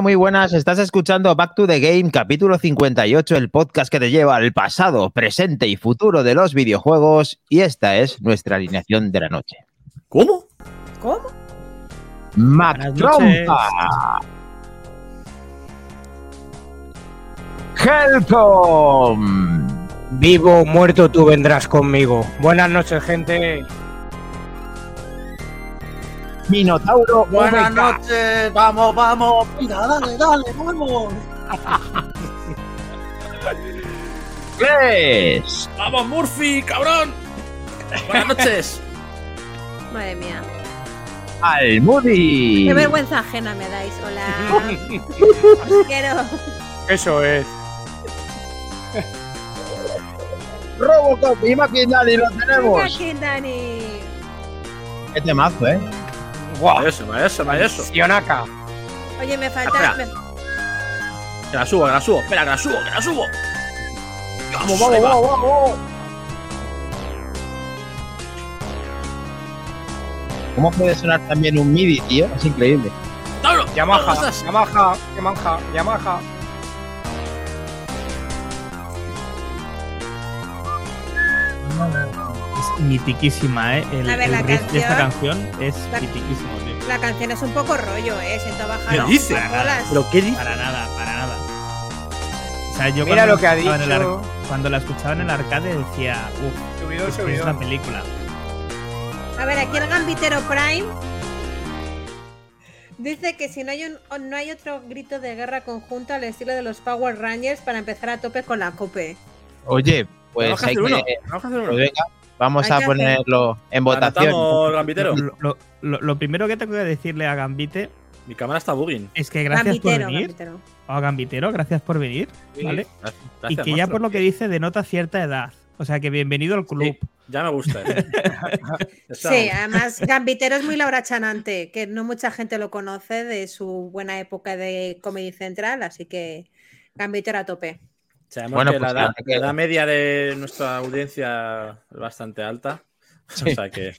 Hola, muy buenas. Estás escuchando Back to the Game, capítulo 58, el podcast que te lleva al pasado, presente y futuro de los videojuegos. Y esta es nuestra alineación de la noche. ¿Cómo? ¿Cómo? Mac Trompa. Helcom. Vivo o muerto, tú vendrás conmigo. Buenas noches, gente. Minotauro. Buenas noches, vamos, vamos. Mira, dale, dale, vamos. Flesh. Vamos, Murphy, cabrón. Buenas noches. Madre mía. Almudi. Qué vergüenza ajena me dais. Hola. Os quiero. Eso es. Robocop y Maquinari lo Venga tenemos. aquí, Dani. Qué temazo, ¿eh? ¡Guau! Vaya eso, vaya eso, vaya eso. Sionaka. Oye, me falta. Espera. Que la subo, que la subo. Espera, que la subo, que la subo. Vamos, vamos, vamos, vamos. ¿Cómo puede sonar también un MIDI, tío? Es increíble. ¡Tauro! Yamaha. Yamaha, Yamaha, Yamaha. Mitiquísima, ¿eh? El, A ver, el la riff de esta canción- canción es la- mitiquísimo, tío. La canción es un poco rollo, ¿eh? Siento bajar. ¿Qué dice? bolas. ¿Pero qué dice? Para nada, para nada. O sea, yo Mira cuando, lo que ha dicho. ar- cuando la escuchaba en el arcade decía, uff, es, que es una película. A ver, aquí el Gambitero Prime dice que si no hay, un, no hay otro grito de guerra conjunto al estilo de los Power Rangers para empezar a tope con la cope. Oye, pues hay que. uno. Hacer pues uno. venga, vamos a ponerlo en votación. Lo, lo- lo- lo primero que tengo que decirle a Gambite Mi cámara está bugging. es que gracias Gambitero, por venir. Gambitero. O a Gambitero, gracias por venir. ¿vale? Gracias, y que ya por lo que dice denota cierta edad. O sea que bienvenido al club. Sí, ya me gusta. eh. Sí, además Gambitero es muy Laura Chanante, que no mucha gente lo conoce de su buena época de Comedy Central, así que Gambitero a tope. Sabemos Bueno, que pues la, edad, te la edad media de nuestra audiencia es bastante alta. O sea que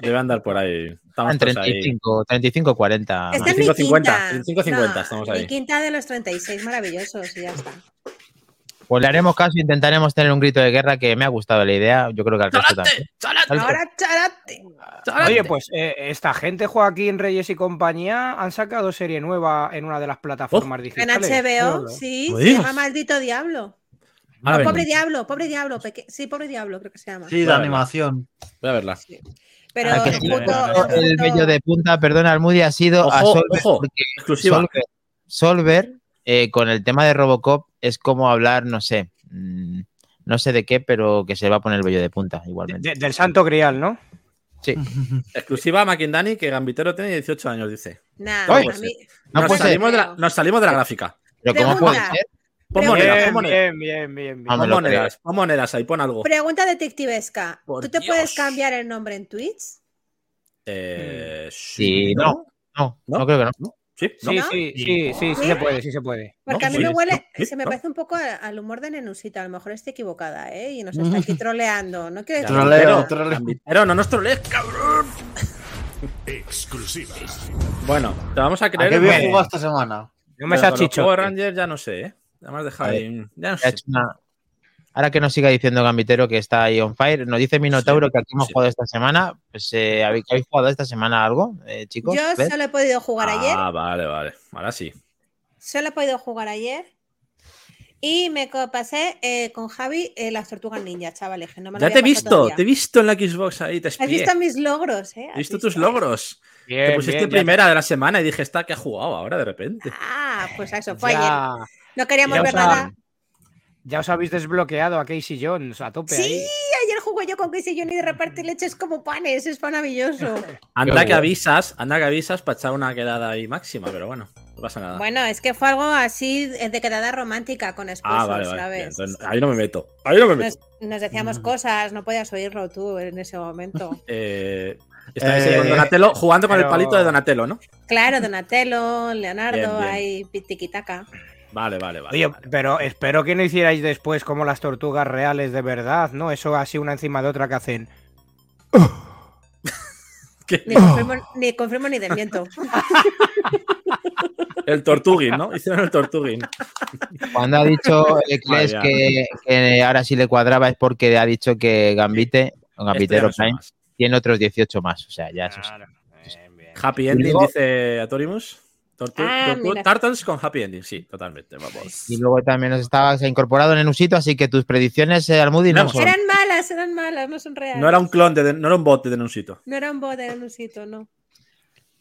debe andar por ahí. Estamos En todos ahí. 35, 35, 40. Esta es mi 35, 50, quinta. 35, 50, No, estamos Mi ahí. quinta de los 36 maravillosos y ya está. Pues le haremos caso e intentaremos tener un grito de guerra que me ha gustado la idea. Yo creo que al resto también. ¡Chalate! ¡Chalate! Ahora, charate. ¡Chalate! Oye, pues eh, esta gente juega aquí en Reyes y compañía. Han sacado serie nueva en una de las plataformas En digitales. HBO, Hola. sí, ¿No se llama Maldito Diablo. Pobre Diablo, pobre Diablo. peque- Sí, pobre Diablo, creo que se llama. Sí, de Voy a verla. animación. Voy a verla. Pero el bello de punta, perdona, Almudi, ha sido a Ojo, Solver. ojo, porque exclusiva. Solver, Solver, eh, con el tema de Robocop es como hablar, no sé, mm, no sé de qué, pero que se va a poner el vello de punta igualmente. De- del Santo Grial, ¿no? Sí. Exclusiva Maquindani que Gambitero tiene 18 años, dice. Nah, a mí- No nos, salimos de la, creo. nos salimos de la gráfica. Pero ¿cómo puede ser? Pon monedas, Bien, pon monedas. bien, bien, bien, bien. Pon monedas, pon monedas ahí, pon algo. Pregunta detectivesca. Por ¿Tú te Dios. puedes cambiar el nombre en Twitch? Eh, Sí, no. No, no, ¿No? creo que no. Sí, Sí, ¿no? sí, sí, sí, sí, ¿Sí? se puede, sí se puede. Porque No, a mí sí, me huele, sí, se me no. parece un poco a- al humor de Nenusita. A lo mejor estoy equivocada, ¿eh? Y nos está aquí troleando. No quiero decir Troleo, troleo. Gambitero, no nos trolees, cabrón. Exclusiva. Bueno, te vamos a ¿A creer. qué bien jugado esta semana? No me pero. Power Rangers ya no sé, ¿eh? Ya me has dejado A ver. ahí. Ya no sé. hecho una- Ahora que nos siga diciendo Gambitero que está ahí on fire, nos dice Minotauro Sí, que aquí hemos sí. jugado esta semana. Pues, eh, ¿habéis, habéis jugado esta semana algo, eh, chicos? Yo ¿Ves? solo he podido jugar ayer. Ah, vale, vale. Ahora sí. Solo he podido jugar ayer. Y me pasé eh, con Javi eh, las tortugas ninja, chavales. que no me lo Ya te he visto, todavía. te he visto en la Xbox ahí, te Has espié. visto mis logros, ¿eh? He ¿Has visto visto? tus logros. Bien, te pusiste bien, ya- primera de la semana y dije, está que ha jugado ahora de repente. Ah, pues eso fue ayer. No queríamos ya ver nada. Ya os habéis desbloqueado a Casey Jones a tope Sí, ahí. ayer jugué yo con Casey Johnny de repartir leches como panes. Es maravilloso. Anda que avisas, anda que avisas para echar una quedada ahí máxima, pero bueno, no pasa nada. Bueno, es que fue algo así de quedada romántica con esposos, ah, vale, vale. ¿sabes? entonces, ahí no me meto. Ahí no me meto. Nos, nos decíamos cosas, no podías oírlo tú en ese momento. Eh, Eh, con Donatello, jugando con pero- el palito de Donatello, ¿no? Claro, Donatello, Leonardo, Bien, bien. ahí pitiquitaca. Vale, vale, vale. Oye, vale. pero espero que no hicierais después como las tortugas reales de verdad, ¿no? Eso así una encima de otra que hacen. ¿Qué? Ni confirmo, ni confirmo ni desmiento. El Tortuguín, ¿no? Hicieron el Tortuguín. Cuando ha dicho Vaya. que, que ahora sí le cuadraba es porque ha dicho que Gambite, o Esto ya Gambitero suena Prime, tiene otros 18 más. O sea, ya eso sí. Bien, bien. Happy ending, dice Atorimus. Tortu- Ah, Tortu- mira. Turtles con happy ending, sí, totalmente. Vamos. Y luego también nos estaba se ha incorporado en Usito, así que tus predicciones, eh, Almudi, no No, son. Eran malas, eran malas, no son reales. No era un clon, de, no era un bot de Denusito. No era un bot, era un usito, no.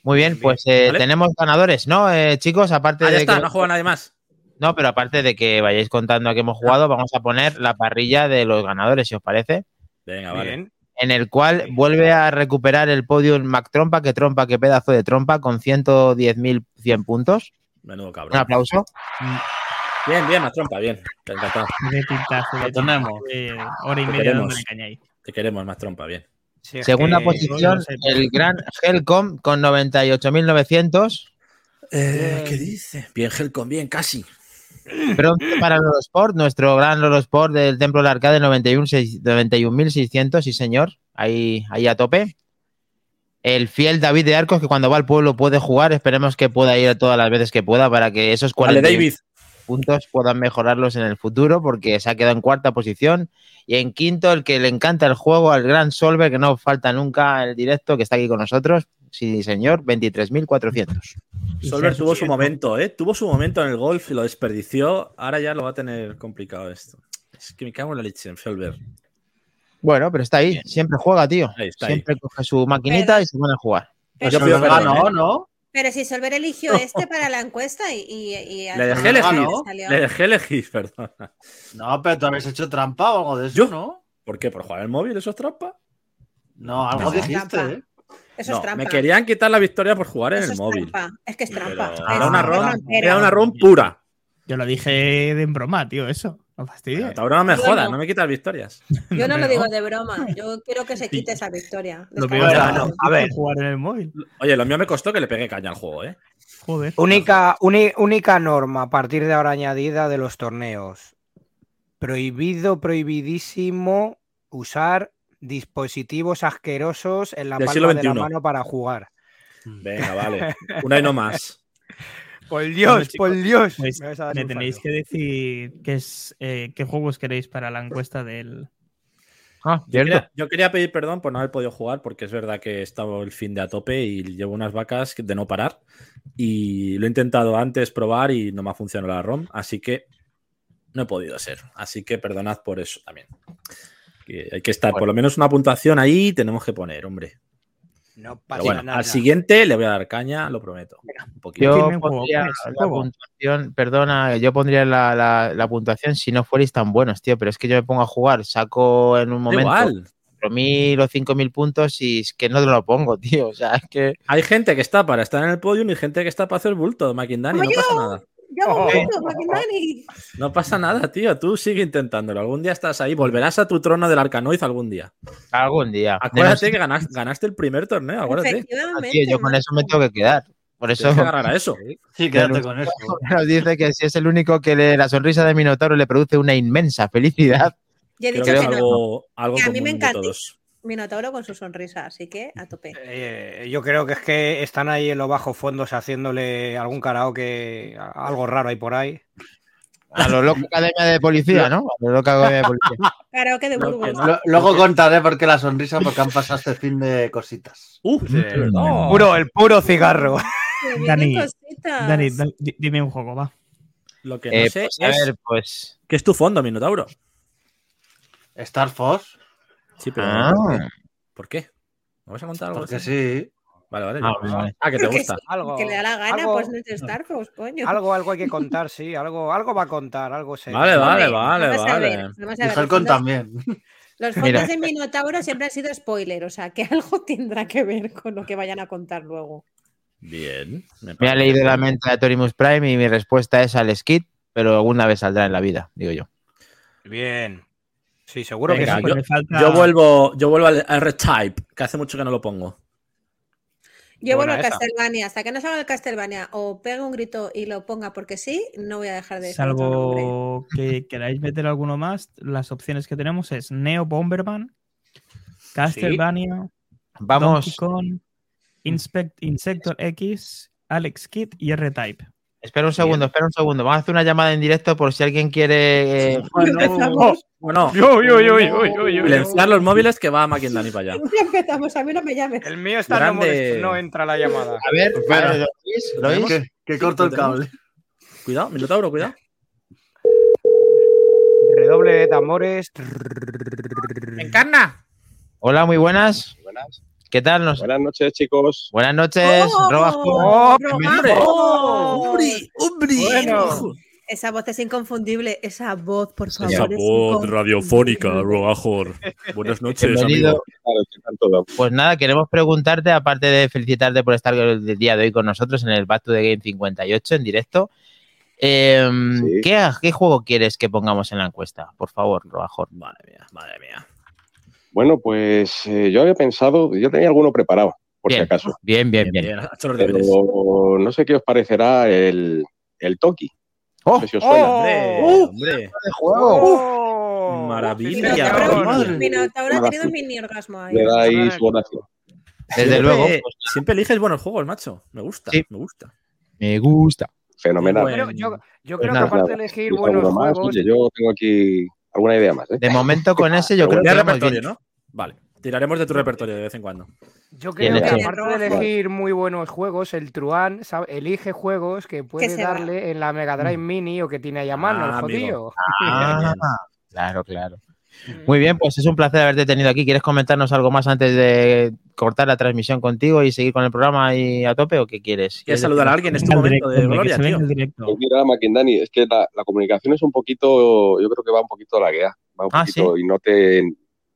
Muy bien, pues eh, Vale. tenemos ganadores, ¿no, eh, chicos? Aparte Ah, ya de está, que- no juega nadie más. No, pero aparte de que vayáis contando a qué hemos jugado, vamos a poner la parrilla de los ganadores, si os parece. Venga, vale. Bien. En el cual vuelve a recuperar el podio Mac Trompa, que trompa, qué pedazo de trompa, con 110.100 puntos. Menudo Un cabrón. aplauso. Bien, bien, más trompa, bien. Te encantado. De pintazo, de hora y Lo media ahí. Te queremos más trompa, bien. Sí, Segunda que- posición, no sé. el gran Helcom con 98.900. Eh, ¿Qué dice? Bien, Helcom, bien, casi. Bronce para Loro Sport, nuestro gran Loro Sport del Templo del Arcade, 91.600, 91.600, sí señor, ahí, ahí a tope. El fiel David de Arcos, que cuando va al pueblo puede jugar, esperemos que pueda ir todas las veces que pueda para que esos Vale, 40 David. puntos puedan mejorarlos en el futuro, porque se ha quedado en cuarta posición. Y en quinto, el que le encanta el juego, al gran Solver, que no falta nunca el directo, que está aquí con nosotros. Sí, señor, 23.400. Y Solver tuvo su momento, ¿eh? Tuvo su momento en el golf y lo desperdició. Ahora ya lo va a tener complicado esto. Es que me cago en la leche en Solver. Bueno, pero está ahí, siempre juega, tío. Ahí está ahí. Siempre coge su maquinita Pero- y se pone a jugar. Pero, perdón, ganó, ¿eh? ¿no? pero si Solver eligió este para la encuesta y. y- y- Le dejé elegir. ¿no? Le dejé elegir, perdona. No, pero tú habéis hecho trampa o algo de eso, ¿Yo? ¿no? ¿Por qué? ¿Por jugar el móvil? ¿Eso es trampa? No, algo dijiste. ¿eh? Eso no, es trampa. me querían quitar la victoria por jugar en Eso el es móvil. trampa. Es que es trampa. Era una ron, rampera. era una ron pura. Yo lo dije de en broma, tío, eso. No fastidies. Ahora no me jodas, no. no me quitas victorias. Yo no lo digo de broma. Yo quiero que se Sí. quite esa victoria. Lo Descarga. peor Bueno, es a ver. jugar en el móvil. Oye, lo mío me costó que le pegué caña al juego, ¿eh? Joder. Única, uni- única norma a partir de ahora añadida de los torneos. Prohibido, prohibidísimo usar dispositivos asquerosos en la Del palma de la mano para jugar. Venga, vale. Una y no más. Por Bueno, Dios, chicos, por Dios. Pues Me tenéis fallo. que decir qué, es, eh, qué juegos queréis para la encuesta del. Ah, Yo quería, yo quería pedir perdón por no haber podido jugar porque es verdad que he estado el fin de a tope y llevo unas vacas de no parar. Y lo he intentado antes probar y no me ha funcionado la ROM, así que no he podido ser. Así que perdonad por eso también. Que hay que estar, por lo menos una puntuación ahí tenemos que poner, hombre. No pasa bueno, nada. al siguiente le voy a dar caña, lo prometo. Un poquito. Yo pondría pues, la puntuación, perdona, yo pondría la, la- la puntuación si no fuerais tan buenos, tío, pero es que yo me pongo a jugar, saco en un momento Igual. 4.000 o 5.000 puntos y es que no te lo pongo, tío, o sea, es que... Hay gente que está para estar en el podium y gente que está para hacer bulto, Maquindani. No pasa nada. No pasa nada, tío. Tú sigue intentándolo. Algún día estás ahí. Volverás a tu trono del Arcanoid algún día. Algún día. Acuérdate que ganas- ganaste el primer torneo. Acuérdate. Tío, yo con eso me tengo que quedar. Por eso que a eso. Sí, quédate con eso. nos dice que si es el único que le- la sonrisa de Minotauro le produce una inmensa felicidad. Yo he dicho que no. algo, algo Que a mí me encanta. todos. Minotauro con su sonrisa, así que a tope. Eh, yo creo que es que están ahí en los bajos fondos haciéndole algún karaoke, a- algo raro ahí por ahí. A lo loco Academia de Policía, ¿no? A lo loco Academia de Policía. Karaoke de Burgos. que no. Lo- luego contaré por qué la sonrisa, porque han pasado este fin de cositas. Sí. verdad. Puro, el puro cigarro. Dani. Dani, da- di- dime un juego, va. Lo que no Eh, sé pues, a es ver, pues... qué es tu fondo, Minotauro. Star Fox, Sí, pero Ah, ¿por qué? ¿Me vas a contar algo? porque así? sí. Vale, vale. Ah, yo- vale. Ah, que te Porque gusta. sí, Algo, que le da la gana, algo- pues no es de Star Fox, coño. Algo, algo hay que contar, sí. Algo, algo va a contar, algo se. Vale, vale, vale, vamos a ver, vale. a ver, fondos- también. Los fondos de Minotauro siempre han sido spoiler, o sea que algo tendrá que ver con lo que vayan a contar luego. Bien. me ha parece leído la mente a Torimus Prime y mi respuesta es al skit, pero alguna vez saldrá en la vida, digo yo. Bien. Sí, seguro Venga, que sí. Pues yo- me falta- Yo vuelvo, yo vuelvo al R-Type, que hace mucho que no lo pongo. Yo vuelvo esa. Castlevania, hasta que no salga el Castlevania o pegue un grito y lo ponga porque sí, no voy a dejar de. Salvo que queráis meter alguno más, las opciones que tenemos es Neo Bomberman, Castlevania, Vamos, Donkey Kong, Inspect, Insector X, Alex Kidd y R-Type. Espera un segundo, espera un segundo. Vamos a hacer una llamada en directo por si alguien quiere. eh, yo, yo. silenciar los móviles que va Maquindani para allá. Empezamos, a mí no me llames. El mío está no, Grande. molesto, no entra la llamada. A ver, a ver, ¿Lois? ¿Lois? Que, que corto el cable. Cuidado, Minotauro, cuidado. Redoble de tambores. ¡Encarna! Hola, muy buenas. Buenas, ¿Qué tal? Nos... buenas noches, chicos. Buenas noches, ¡Oh! Roba. Oh, ¡Hombre! ¡Oh! ¡Hombre! Esa voz es inconfundible. Esa voz, por favor. Esa es voz radiofónica. Rogajor. Buenas noches, Bienvenido. amigo. Pues nada, queremos preguntarte, aparte de felicitarte por estar el día de hoy con nosotros en el Back to the Game 58 en directo, eh, Sí. ¿qué, qué juego quieres que pongamos en la encuesta? Por favor, Robajor. Madre mía, madre mía. Bueno, pues eh, yo había pensado, yo tenía alguno preparado, por Bien. si acaso. Bien, bien, bien. los Pero no sé qué os parecerá el, el Toki. ¡Oh! Sé si os suena. Hombre, ¡Oh! hombre. Oh, Maravilla. Minotauro, ha tenido mini orgasmo ahí. Le da ahí Madre. su oración. Desde Siempre- luego, pues, Siempre eliges buenos juegos, macho. Me gusta, Sí. me gusta. me gusta. Fenomenal. Bueno. Yo, yo Pues creo nada. que aparte de elegir buenos más. juegos, Oye, yo tengo aquí alguna idea más. ¿eh? De momento con ese yo creo que Ya vamos repertorio. ¿no? Vale. Tiraremos de tu repertorio de vez en cuando. yo creo que aparte de elegir muy buenos juegos, el Truan sabe- elige juegos que puede va. darle en la Mega Drive Mini o que tiene ahí a mano, Ah, el jodido. Ah, claro, claro. Muy bien, pues es un placer haberte tenido aquí. ¿Quieres comentarnos algo más antes de cortar la transmisión contigo y seguir con el programa ahí a tope o qué quieres? ¿Quieres saludar a alguien? Es tu Al momento directo, de gloria, tío. Pues mira, Maquindani, es que la, la comunicación es un poquito, yo creo que va un poquito laguea. Va un Ah, poquito y no te,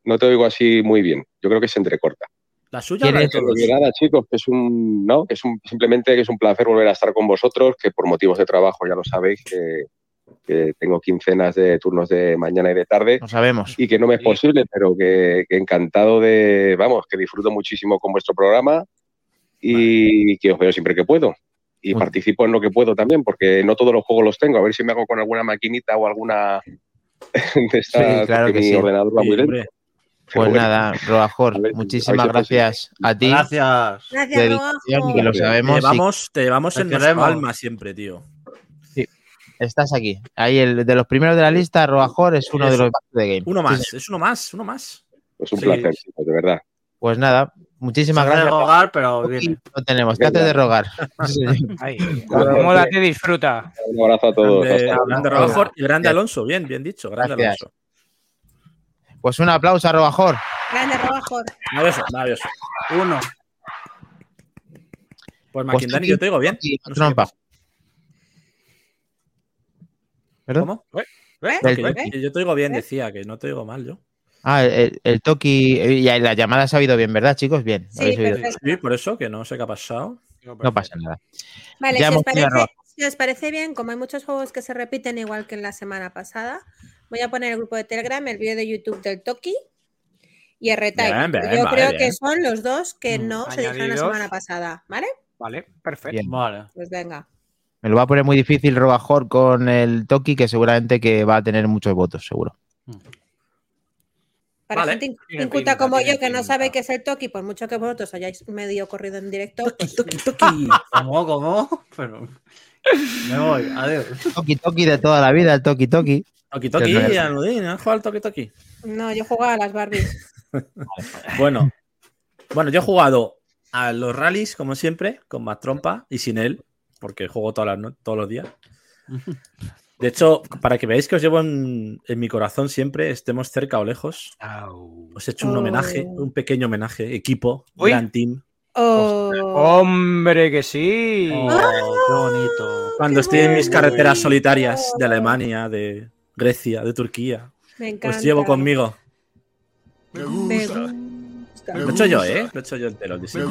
no te oigo así muy bien. Yo creo que se entrecorta. La suya la de ¿Quieres- todos. Que nada, chicos, que es un, no, que es un, simplemente que es un placer volver a estar con vosotros, que por motivos de trabajo ya lo sabéis, que, que tengo quincenas de turnos de mañana y de tarde No sabemos. y que no me es Sí. posible, pero que, que encantado de, vamos, que disfruto muchísimo con vuestro programa y que os veo siempre que puedo. Y participo en lo que puedo también, porque no todos los juegos los tengo. A ver si me hago con alguna maquinita o alguna de estas, Sí, claro que mi sí. ordenador va Sí, muy lento. Pues bueno, nada, Robajor, ver, muchísimas gracias a ti. Gracias. Gracias, que lo Te sabemos. y llevamos, te llevamos Te en nuestra alma siempre, tío. estás aquí. Ahí el de los primeros de la lista, Robajor es uno de los the game. Uno Sí, más, sí. es uno más, uno más. pues un Sí. placer, de verdad. Pues nada, muchísimas gracias. rogar, pero bien. Lo tenemos, te hace de rogar. Sí. Ahí. Claro, Acomódate, disfruta. Un abrazo a todos. Grande, grande Robajor y grande Alonso. Bien, bien dicho. Grande Gracias. Alonso. Pues un aplauso a Robajor. Grande Robajo. Maravilloso, maravilloso. Uno. Pues Maquindani, yo te digo bien. No trompa. ¿Cómo? ¿Eh? Del Que yo, te digo bien, ¿Eh? decía, que no te digo mal yo. Ah, el, el Toki. Y la llamada se ha oído bien, ¿verdad, chicos? Bien. Sí, por eso, que no sé qué ha pasado. No pasa nada. Vale, Ya si os, parece, si os parece bien, como hay muchos juegos que se repiten igual que en la semana pasada, voy a poner el grupo de Telegram, el vídeo de YouTube del Toki y. Bien, bien, Yo vale, creo bien. que son los dos que Mm, no se dijeron la semana pasada, ¿vale? Vale, perfecto. Bien. Vale. Pues venga. Me lo va a poner muy difícil Robajor con el Toki, que seguramente que va a tener muchos votos, seguro. Para Vale. gente inculta pinta, como yo que no sabe qué es el Toki, por mucho que vosotros hayáis medio corrido en directo, pues, Toki, toki. ¿Cómo, cómo? Pero... Me voy, adiós. Toki Toki de toda la vida, el Toki Toki. Toki, toki. Almudín, ¿has jugado al toki, toki? no, yo jugaba a las Barbies. Bueno, bueno, yo he jugado a los rallies, como siempre, con más trompa y sin él, porque juego todas las no- todos los días. De hecho, para que veáis que os llevo en, en mi corazón siempre, estemos cerca o lejos, os he hecho un Oh. homenaje, un pequeño homenaje, equipo, Uy. gran team. Oh, Hombre, que sí. Oh, qué bonito. Cuando qué estoy en mis carreteras solitarias de Alemania, de Grecia, de Turquía, me encanta. os llevo conmigo. Me gusta. Lo he hecho yo, ¿eh? Lo he hecho yo entero. el diseño.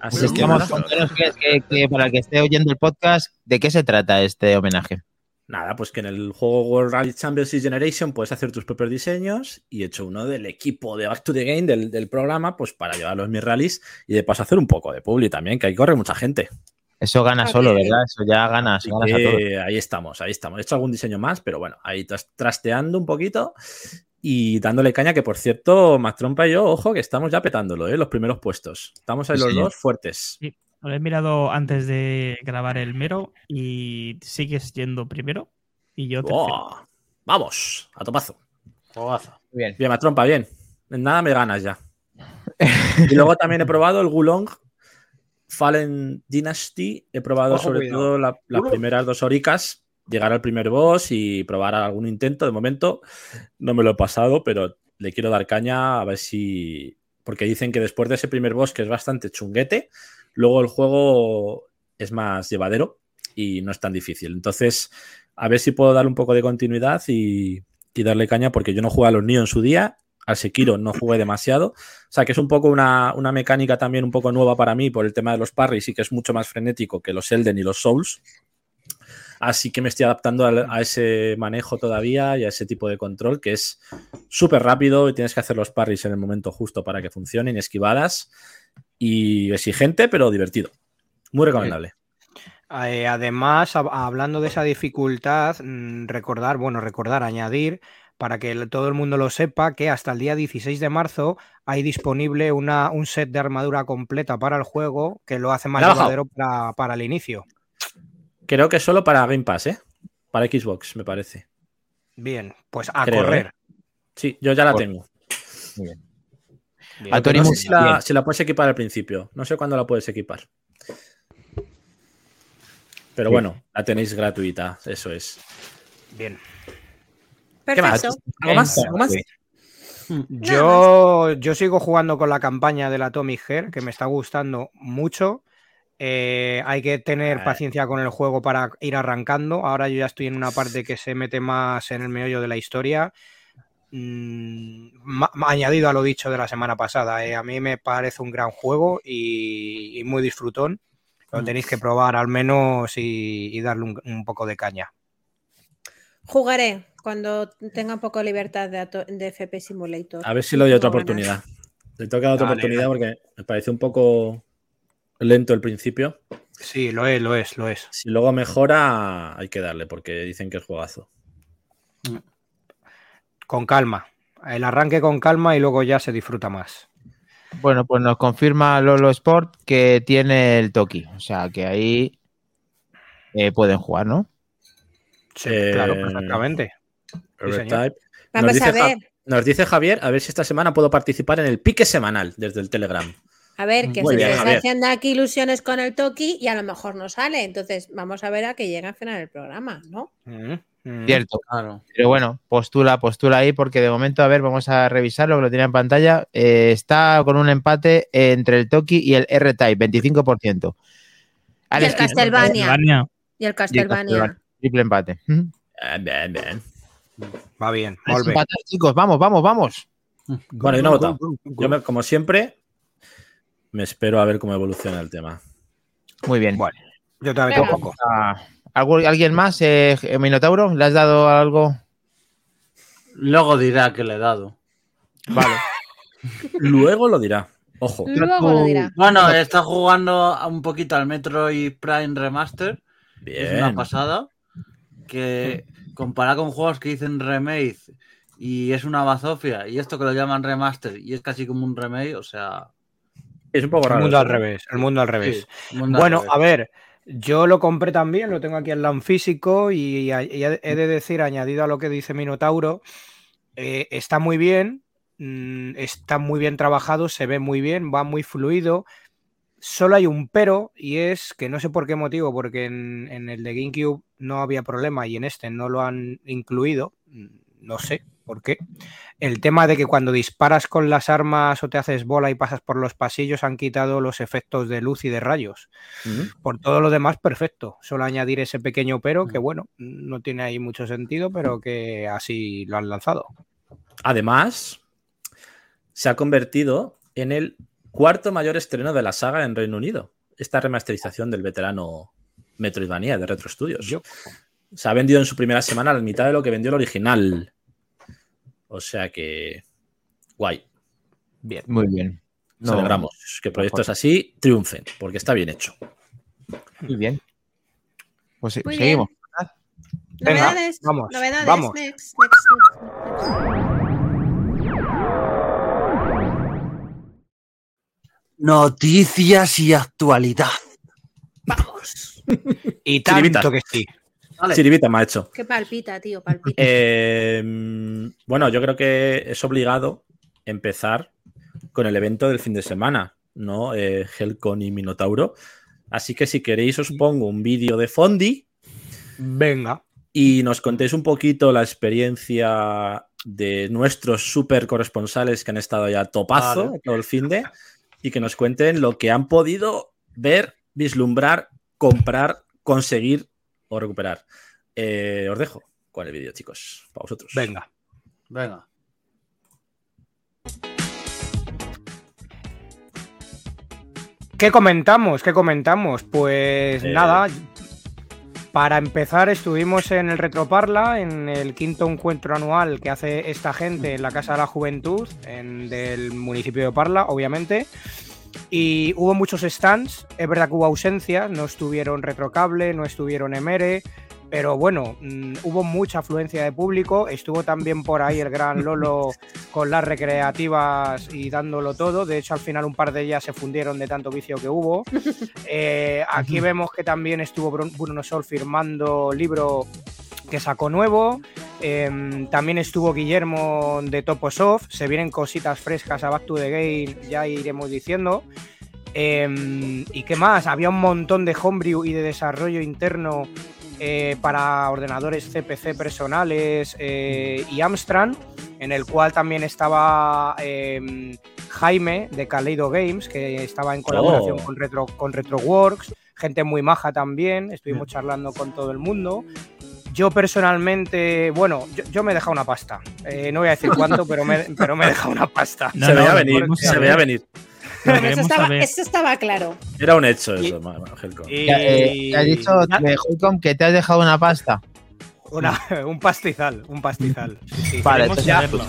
Así que contanos que, que- que para el que esté oyendo el podcast, ¿de qué se trata este homenaje? Nada, pues que en el juego World Rally Championship Generation puedes hacer tus propios diseños y he hecho uno del equipo de Back to the Game del, del programa, pues para llevarlos mis rallies y de paso hacer un poco de publi también, que ahí corre mucha gente. Eso gana Ah, solo. ¿verdad? Eso ya gana, Así eso ganas a todos. que ahí estamos, ahí estamos. He hecho algún diseño más, pero bueno, ahí tras- trasteando un poquito y dándole caña, que por cierto, Mastrompa y yo, ojo, que estamos ya petándolo, ¿eh? Los primeros puestos. Estamos ahí Sí, los señor. dos fuertes. Lo he mirado antes de grabar el mero y sigues yendo primero y yo. ¡Oh! Vamos, a topazo. Juegazo. Bien. Bien, trompa, bien. En nada me ganas ya. y luego también he probado el Gulong Fallen Dynasty. He probado Ojo, sobre cuidado. todo la- las primeras dos horicas, llegar al primer boss y probar algún intento. De momento no me lo he pasado, pero le quiero dar caña a ver si. Porque dicen que después de ese primer boss, que es bastante chunguete, luego el juego es más llevadero y no es tan difícil. Entonces, a ver si puedo dar un poco de continuidad y, y darle caña, porque yo no jugué a los Nioh en su día, al Sekiro no jugué demasiado. O sea, que es un poco una, una mecánica también un poco nueva para mí por el tema de los parries y que es mucho más frenético que los Elden y los Souls. Así que me estoy adaptando a, ese manejo todavía y a ese tipo de control que es súper rápido y tienes que hacer los parries en el momento justo para que funcionen, esquivadas y exigente, pero divertido. Muy recomendable. Eh, además, hab- hablando de esa dificultad, mm, recordar, bueno, recordar, añadir, para que todo el mundo lo sepa, que hasta el día 16 de marzo hay disponible una, un set de armadura completa para el juego que lo hace más llevadero para, para el inicio. Creo que solo para Game Pass, ¿eh? Para Xbox, me parece. Bien, pues a Creo, correr. ¿eh? Sí, yo ya la Por- tengo. Bien. A Tori No sé muy si la, bien. si la puedes equipar al principio. No sé cuándo la puedes equipar. Pero Sí. bueno, la tenéis gratuita, eso es. Bien. Perfecto. ¿Algo más? ¿Algo más? Yo, yo sigo jugando con la campaña del Atomic Hair, que me está gustando mucho. Eh, hay que tener paciencia con el juego para ir arrancando. Ahora yo ya estoy en una parte que se mete más en el meollo de la historia. Mm, añadido a lo dicho de la semana pasada, eh, a mí me parece un gran juego y, y muy disfrutón. Lo Mm. tenéis que probar al menos y, y darle un, un poco de caña. Jugaré cuando tenga un poco de libertad de, de FP Simulator. A ver si le doy otra oportunidad. Le tengo que dar otra Dale, oportunidad porque me pareció un poco lento el principio. Sí, lo es, lo es, lo es. Si luego mejora, hay que darle porque dicen que es juegazo. Con calma. El arranque con calma y luego ya se disfruta más. Bueno, pues nos confirma Lolo Sport que tiene el Toki. O sea que ahí eh, pueden jugar, ¿no? Sí, Eh, claro, perfectamente. Overtype. Vamos dice a Ja- ver. Nos dice Javier, a ver si esta semana puedo participar en el pique semanal desde el Telegram. A ver, que Muy se bien, está Javier. haciendo aquí ilusiones con el Toki y a lo mejor no sale. Entonces, vamos a ver a que llegue al final del programa, ¿no? Mm, mm. Cierto. Claro. Pero bueno, postula, postula ahí porque de momento, a ver, vamos a revisarlo, que lo tiene en pantalla. Eh, está con un empate entre el Toki y el R-Type, 25%. Y el Alex, Castlevania. Y el y el Castlevania. Triple empate. Eh, bien, bien. Va bien, chicos, vamos, vamos, vamos. Bueno, yo no he votado. Yo, me- como siempre, me espero a ver cómo evoluciona el tema. Muy bien. Bueno, Yo también tampoco. Ah, ¿algo- ¿Alguien más, eh, Minotauro? ¿Le has dado algo? Luego dirá que le he dado. Vale. Luego lo dirá. Ojo. Luego lo dirá. Bueno, está jugando un poquito al Metroid Prime Remaster. Es una Bien. pasada. Que comparado con juegos que dicen remake y es una bazofia, y esto que lo llaman remaster y es casi como un remake, o sea. Es un poco El raro. mundo al revés, el mundo al revés. sí, mundo al Bueno, revés. a ver, yo lo compré también, lo tengo aquí en LAN físico y, y he he de decir, añadido a lo que dice Minotauro, eh, está muy bien, mm, está muy bien trabajado, se ve muy bien, va muy fluido. Solo hay un pero y es que no sé por qué motivo, porque en, en el de GameCube no había problema y en este no lo han incluido, mm, no sé por qué. El tema de que cuando disparas con las armas o te haces bola y pasas por los pasillos han quitado los efectos de luz y de rayos. Por todo lo demás, perfecto. Solo añadir ese pequeño pero que, bueno, no tiene ahí mucho sentido, pero que así lo han lanzado. Además, se ha convertido en el cuarto mayor estreno de la saga en Reino Unido. Esta remasterización del veterano Metroidvania de Retro Studios. Yo- Se ha vendido en su primera semana a la mitad de lo que vendió el original. O sea que. Guay. Bien. Muy bien. No, Celebramos que proyectos así triunfen, porque está bien hecho. Muy bien. Pues Muy seguimos. Venga, Novedades. vamos, Novedades. vamos. Next, next, next, Noticias y actualidad. Vamos. Y Chiribita. tanto que sí. Vale. Chiribita me ha hecho. Qué palpita, tío, palpita. Eh, bueno, yo creo que es obligado empezar con el evento del fin de semana, ¿no? Eh, Helcon y Minotauro. Así que si queréis os pongo un vídeo de Fondi Venga. y nos contéis un poquito la experiencia de nuestros super corresponsales que han estado ya topazo Vale. todo el fin de y que nos cuenten lo que han podido ver, vislumbrar, comprar, conseguir o recuperar. Eh, os dejo con el vídeo, chicos, para vosotros. Venga. Venga. ¿Qué comentamos? ¿Qué comentamos? Pues Eh. nada. Para empezar, estuvimos en el Retroparla, en el quinto encuentro anual que hace esta gente en la Casa de la Juventud, en, del municipio de Parla, obviamente. Y hubo muchos stands, es verdad que hubo ausencias, no estuvieron Retrocable, no estuvieron Emere, pero bueno, mm, hubo mucha afluencia de público, estuvo también por ahí el gran Lolo con las recreativas y dándolo todo, de hecho al final un par de ellas se fundieron de tanto vicio que hubo. Eh, aquí vemos que también estuvo Brun- Bruno Sol firmando libro que sacó nuevo. Em, también estuvo Guillermo de Toposoft. Se vienen cositas frescas a Back to the Game, ya iremos diciendo. Em, ¿Y qué más? Había un montón de homebrew y de desarrollo interno eh, para ordenadores CPC personales eh, y Amstrad, en el cual también estaba em, Jaime de Kaleido Games, que estaba en colaboración Oh. con, Retro, con RetroWorks, gente muy maja también, estuvimos charlando con todo el mundo. Yo personalmente, bueno, yo, yo me he dejado una pasta. Eh, no voy a decir cuánto, pero me, pero me he dejado una pasta. No, se no, veía venir, se veía venir. Bueno, eso, estaba, eso estaba claro. Era un hecho eso, Helcon. Y eh, te has dicho de Holcomb que te has dejado una pasta. una- un pastizal, un pastizal. Sí. Vale, Queremos entonces ya- saberlo.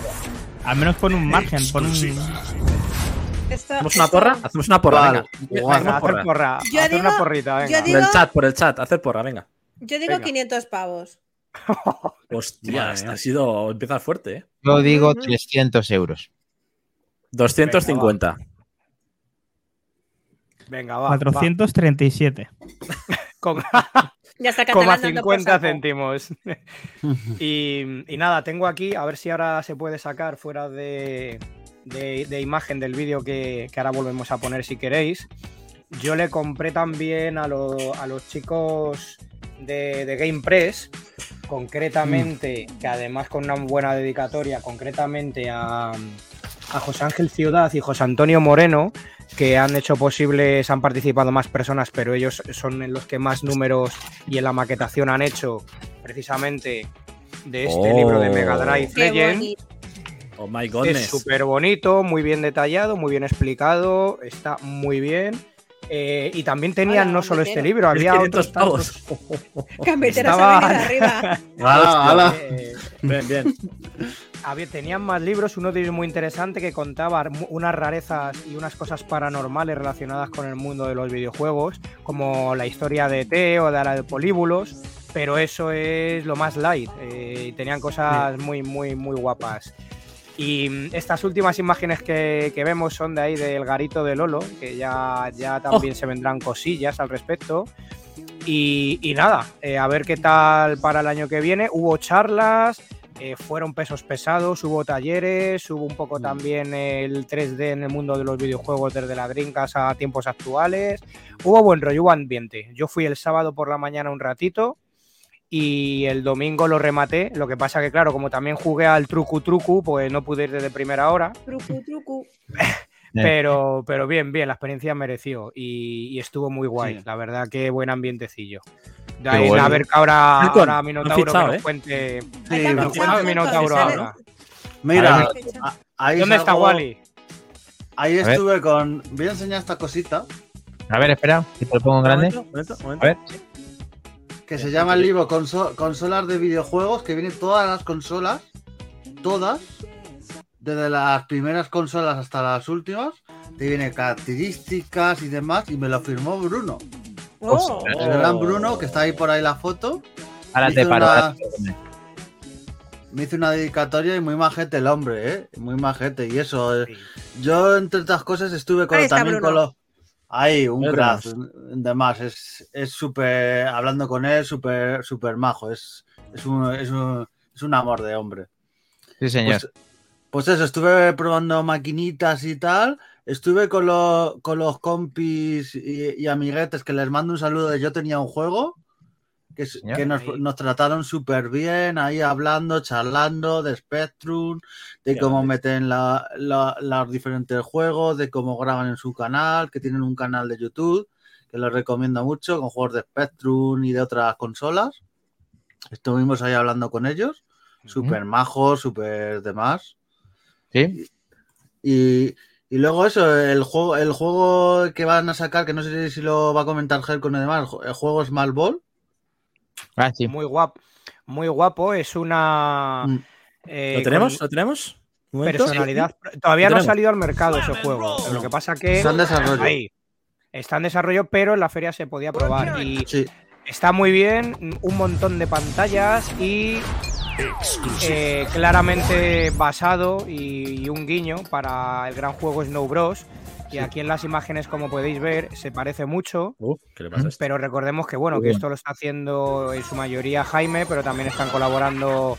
Al menos pon un margen, pon un. Esto- ¿Hacemos una esto- porra? Hacemos una porra, Vale. venga. Hacemos Hacer porra. porra, Yo hacer digo- una porrita, venga. yo Por digo- el chat, por el chat, hacer porra, venga. Yo digo Venga. 500 pavos. Hostia, este ha sido empezar fuerte, ¿eh? Yo digo Ujú. 300 euros. 250. Venga, va. 437. va. Con, Ya está coma catalán dando por 50 saco. céntimos. y, y nada, tengo aquí, a ver si ahora se puede sacar fuera de, de- de imagen del vídeo que, que ahora volvemos a poner si queréis. Yo le compré también a, lo- a los chicos de, de Game Press, concretamente, que además con una buena dedicatoria, concretamente a, a José Ángel Ciudad y José Antonio Moreno, que han hecho posibles, han participado más personas, pero ellos son los que más números y en la maquetación han hecho precisamente de este Oh. libro de Mega Drive Legend. Oh my Es goodness. súper bonito, muy bien detallado, muy bien explicado, está muy bien. Eh, y también tenían Hola, no solo este libro, había 500 otros pavos. tantos. Arriba. ¡Hala, hala! Eh, Bien, bien. Había, tenían más libros, uno de ellos muy interesante que contaba unas rarezas y unas cosas paranormales relacionadas con el mundo de los videojuegos, como la historia de T o de la de Políbulos, pero eso es lo más light. eh, tenían cosas muy, muy, muy guapas. Y mm, estas últimas imágenes que, que vemos son de ahí del garito de Lolo, que ya, ya también se vendrán cosillas al respecto. Y, y nada, eh, a ver qué tal para el año que viene. Hubo charlas, eh, fueron pesos pesados, hubo talleres, hubo un poco también el 3D en el mundo de los videojuegos desde la Dreamcast a tiempos actuales. Hubo buen rollo, hubo ambiente. Yo fui el sábado por la mañana un ratito y el domingo lo rematé. Lo que pasa que, claro, como también jugué al trucu trucu, pues no pude ir desde primera hora. Trucu, trucu. Pero, pero bien, bien, la experiencia mereció y, y estuvo muy guay. Sí. La verdad que buen ambientecillo. De Qué ahí, bueno. A ver que ahora, ahora Minotauro fichado, que nos ¿eh? cuente. Sí, no, Minotauro ahora. Mira, ahí ¿Dónde está Wally? Ahí estuve con. Voy a enseñar esta cosita A ver, espera, si te lo pongo en grande. Momento, momento, momento. A ver. que se llama el libro Conso- Consolas de videojuegos, que vienen todas las consolas, todas, desde las primeras consolas hasta las últimas, te viene características y demás, y me lo firmó Bruno. Oh, El gran Bruno, que está ahí por ahí la foto, Ahora te paro. una- ahora te- me hizo una dedicatoria y muy majete el hombre, ¿eh? Muy majete. Y eso, eh, yo entre otras cosas estuve con, también con Bruno. los, Ahí, un crack. es es súper. Hablando con él, súper súper majo. Es, es, un, es, un, es un amor de hombre. Sí, señor. Pues, pues eso, estuve probando maquinitas y tal. Estuve con, los con los compis y, y amiguetes que les mando un saludo de Yo tenía un juego. Que, es- Señor. que nos, trataron súper bien, ahí hablando, charlando de Spectrum, de cómo grande. meten la- la- los diferentes juegos, de cómo graban en su canal, que tienen un canal de YouTube, que lo recomiendo mucho, con juegos de Spectrum y de otras consolas. Estuvimos ahí hablando con ellos, súper majos, súper demás. Sí. Y, y luego eso, el juego, el juego que van a sacar, que no sé si lo va a comentar Ger con demás, el ju- el juego Small Ball. Ah, sí. Muy guapo. Muy guapo. Es una. Mm. eh, ¿Lo tenemos? ¿Lo tenemos? Personalidad. Todavía no ha salido al mercado ese juego. Lo que pasa que. Está en desarrollo. Ahí. Está en desarrollo, pero en la feria se podía probar. Y Sí, está muy bien. Un montón de pantallas y. eh, claramente basado y, y un guiño para el gran juego Snow Bros. Y aquí en las imágenes, como podéis ver, se parece mucho. Uh, ¿Qué le pasa a? Pero recordemos que bueno, que esto lo está haciendo en su mayoría Jaime, pero también están colaborando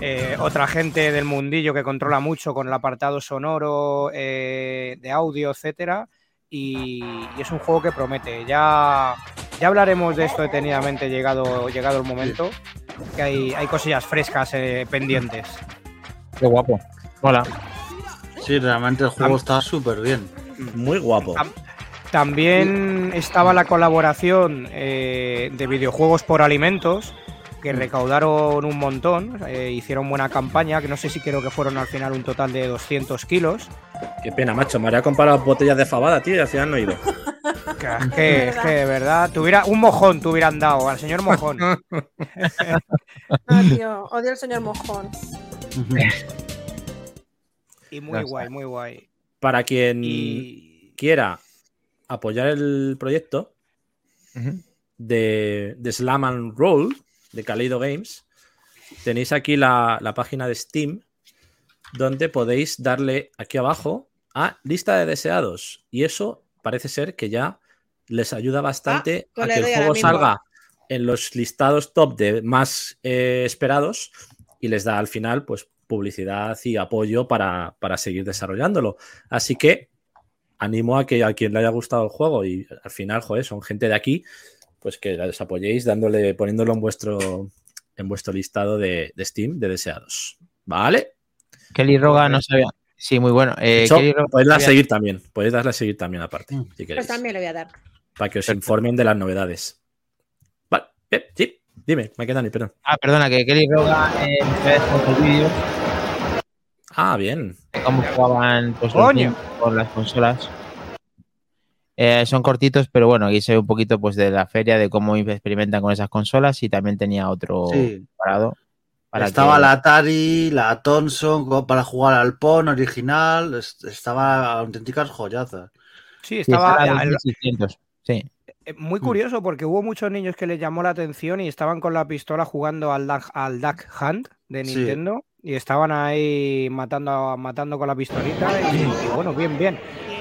eh, otra gente del mundillo que controla mucho con el apartado sonoro, eh, de audio, etcétera. Y, y es un juego que promete. Ya, ya hablaremos de esto detenidamente llegado, llegado el momento. Que hay, hay cosillas frescas eh, pendientes. Qué guapo. Hola. sí, realmente el juego Am- está súper bien. Muy guapo. Am- También estaba la colaboración eh, de videojuegos por alimentos, que recaudaron un montón, eh, hicieron buena campaña, que no sé si creo que fueron al final un total de 200 kilos. Qué pena, macho. Me habría comprado botellas de fabada, tío, y al final no he ido. Que, es que, es que, de verdad, tuviera, un mojón te hubieran dado al señor mojón. Ah, tío, odio al señor mojón. Y muy guay, muy guay. Para quien Y quiera apoyar el proyecto de, de Slam and Roll de Kaleido Games, tenéis aquí la, la página de Steam donde podéis darle aquí abajo a lista de deseados. Y eso parece ser que ya les ayuda bastante pues a que el juego salga en los listados top de más eh, esperados y les da al final pues publicidad y apoyo para, para seguir desarrollándolo. Así que animo a que a quien le haya gustado el juego y al final, joder, son gente de aquí, pues que les apoyéis dándole, poniéndolo en vuestro en vuestro listado de, de Steam de deseados. ¿Vale? Kelly Roga no sabía. Sí, muy bueno. Eh, De hecho, Kelly Roga podéis darle a seguir también. Podéis darle a seguir también aparte, Mm. si queréis. Pues también le voy a dar. Para que os informen de las novedades. Vale, eh, sí, dime, me queda ni perdón. Ah, perdona, que Kelly Roga eh, el vídeo Ah, bien. de cómo jugaban pues, los con las consolas. Eh, son cortitos, pero bueno, aquí se ve un poquito pues de la feria, de cómo experimentan con esas consolas y también tenía otro Sí. parado. Para estaba que- la Atari, la Thomson para jugar al PON original. es- Estaba auténticas joyazas. sí, Sí, estaba estaba a el- 2600. Sí. Eh, Muy curioso porque hubo muchos niños que les llamó la atención y estaban con la pistola jugando al Duck, al Duck Hunt de Sí. Nintendo y estaban ahí matando, matando con la pistolita y, y bueno, bien, bien.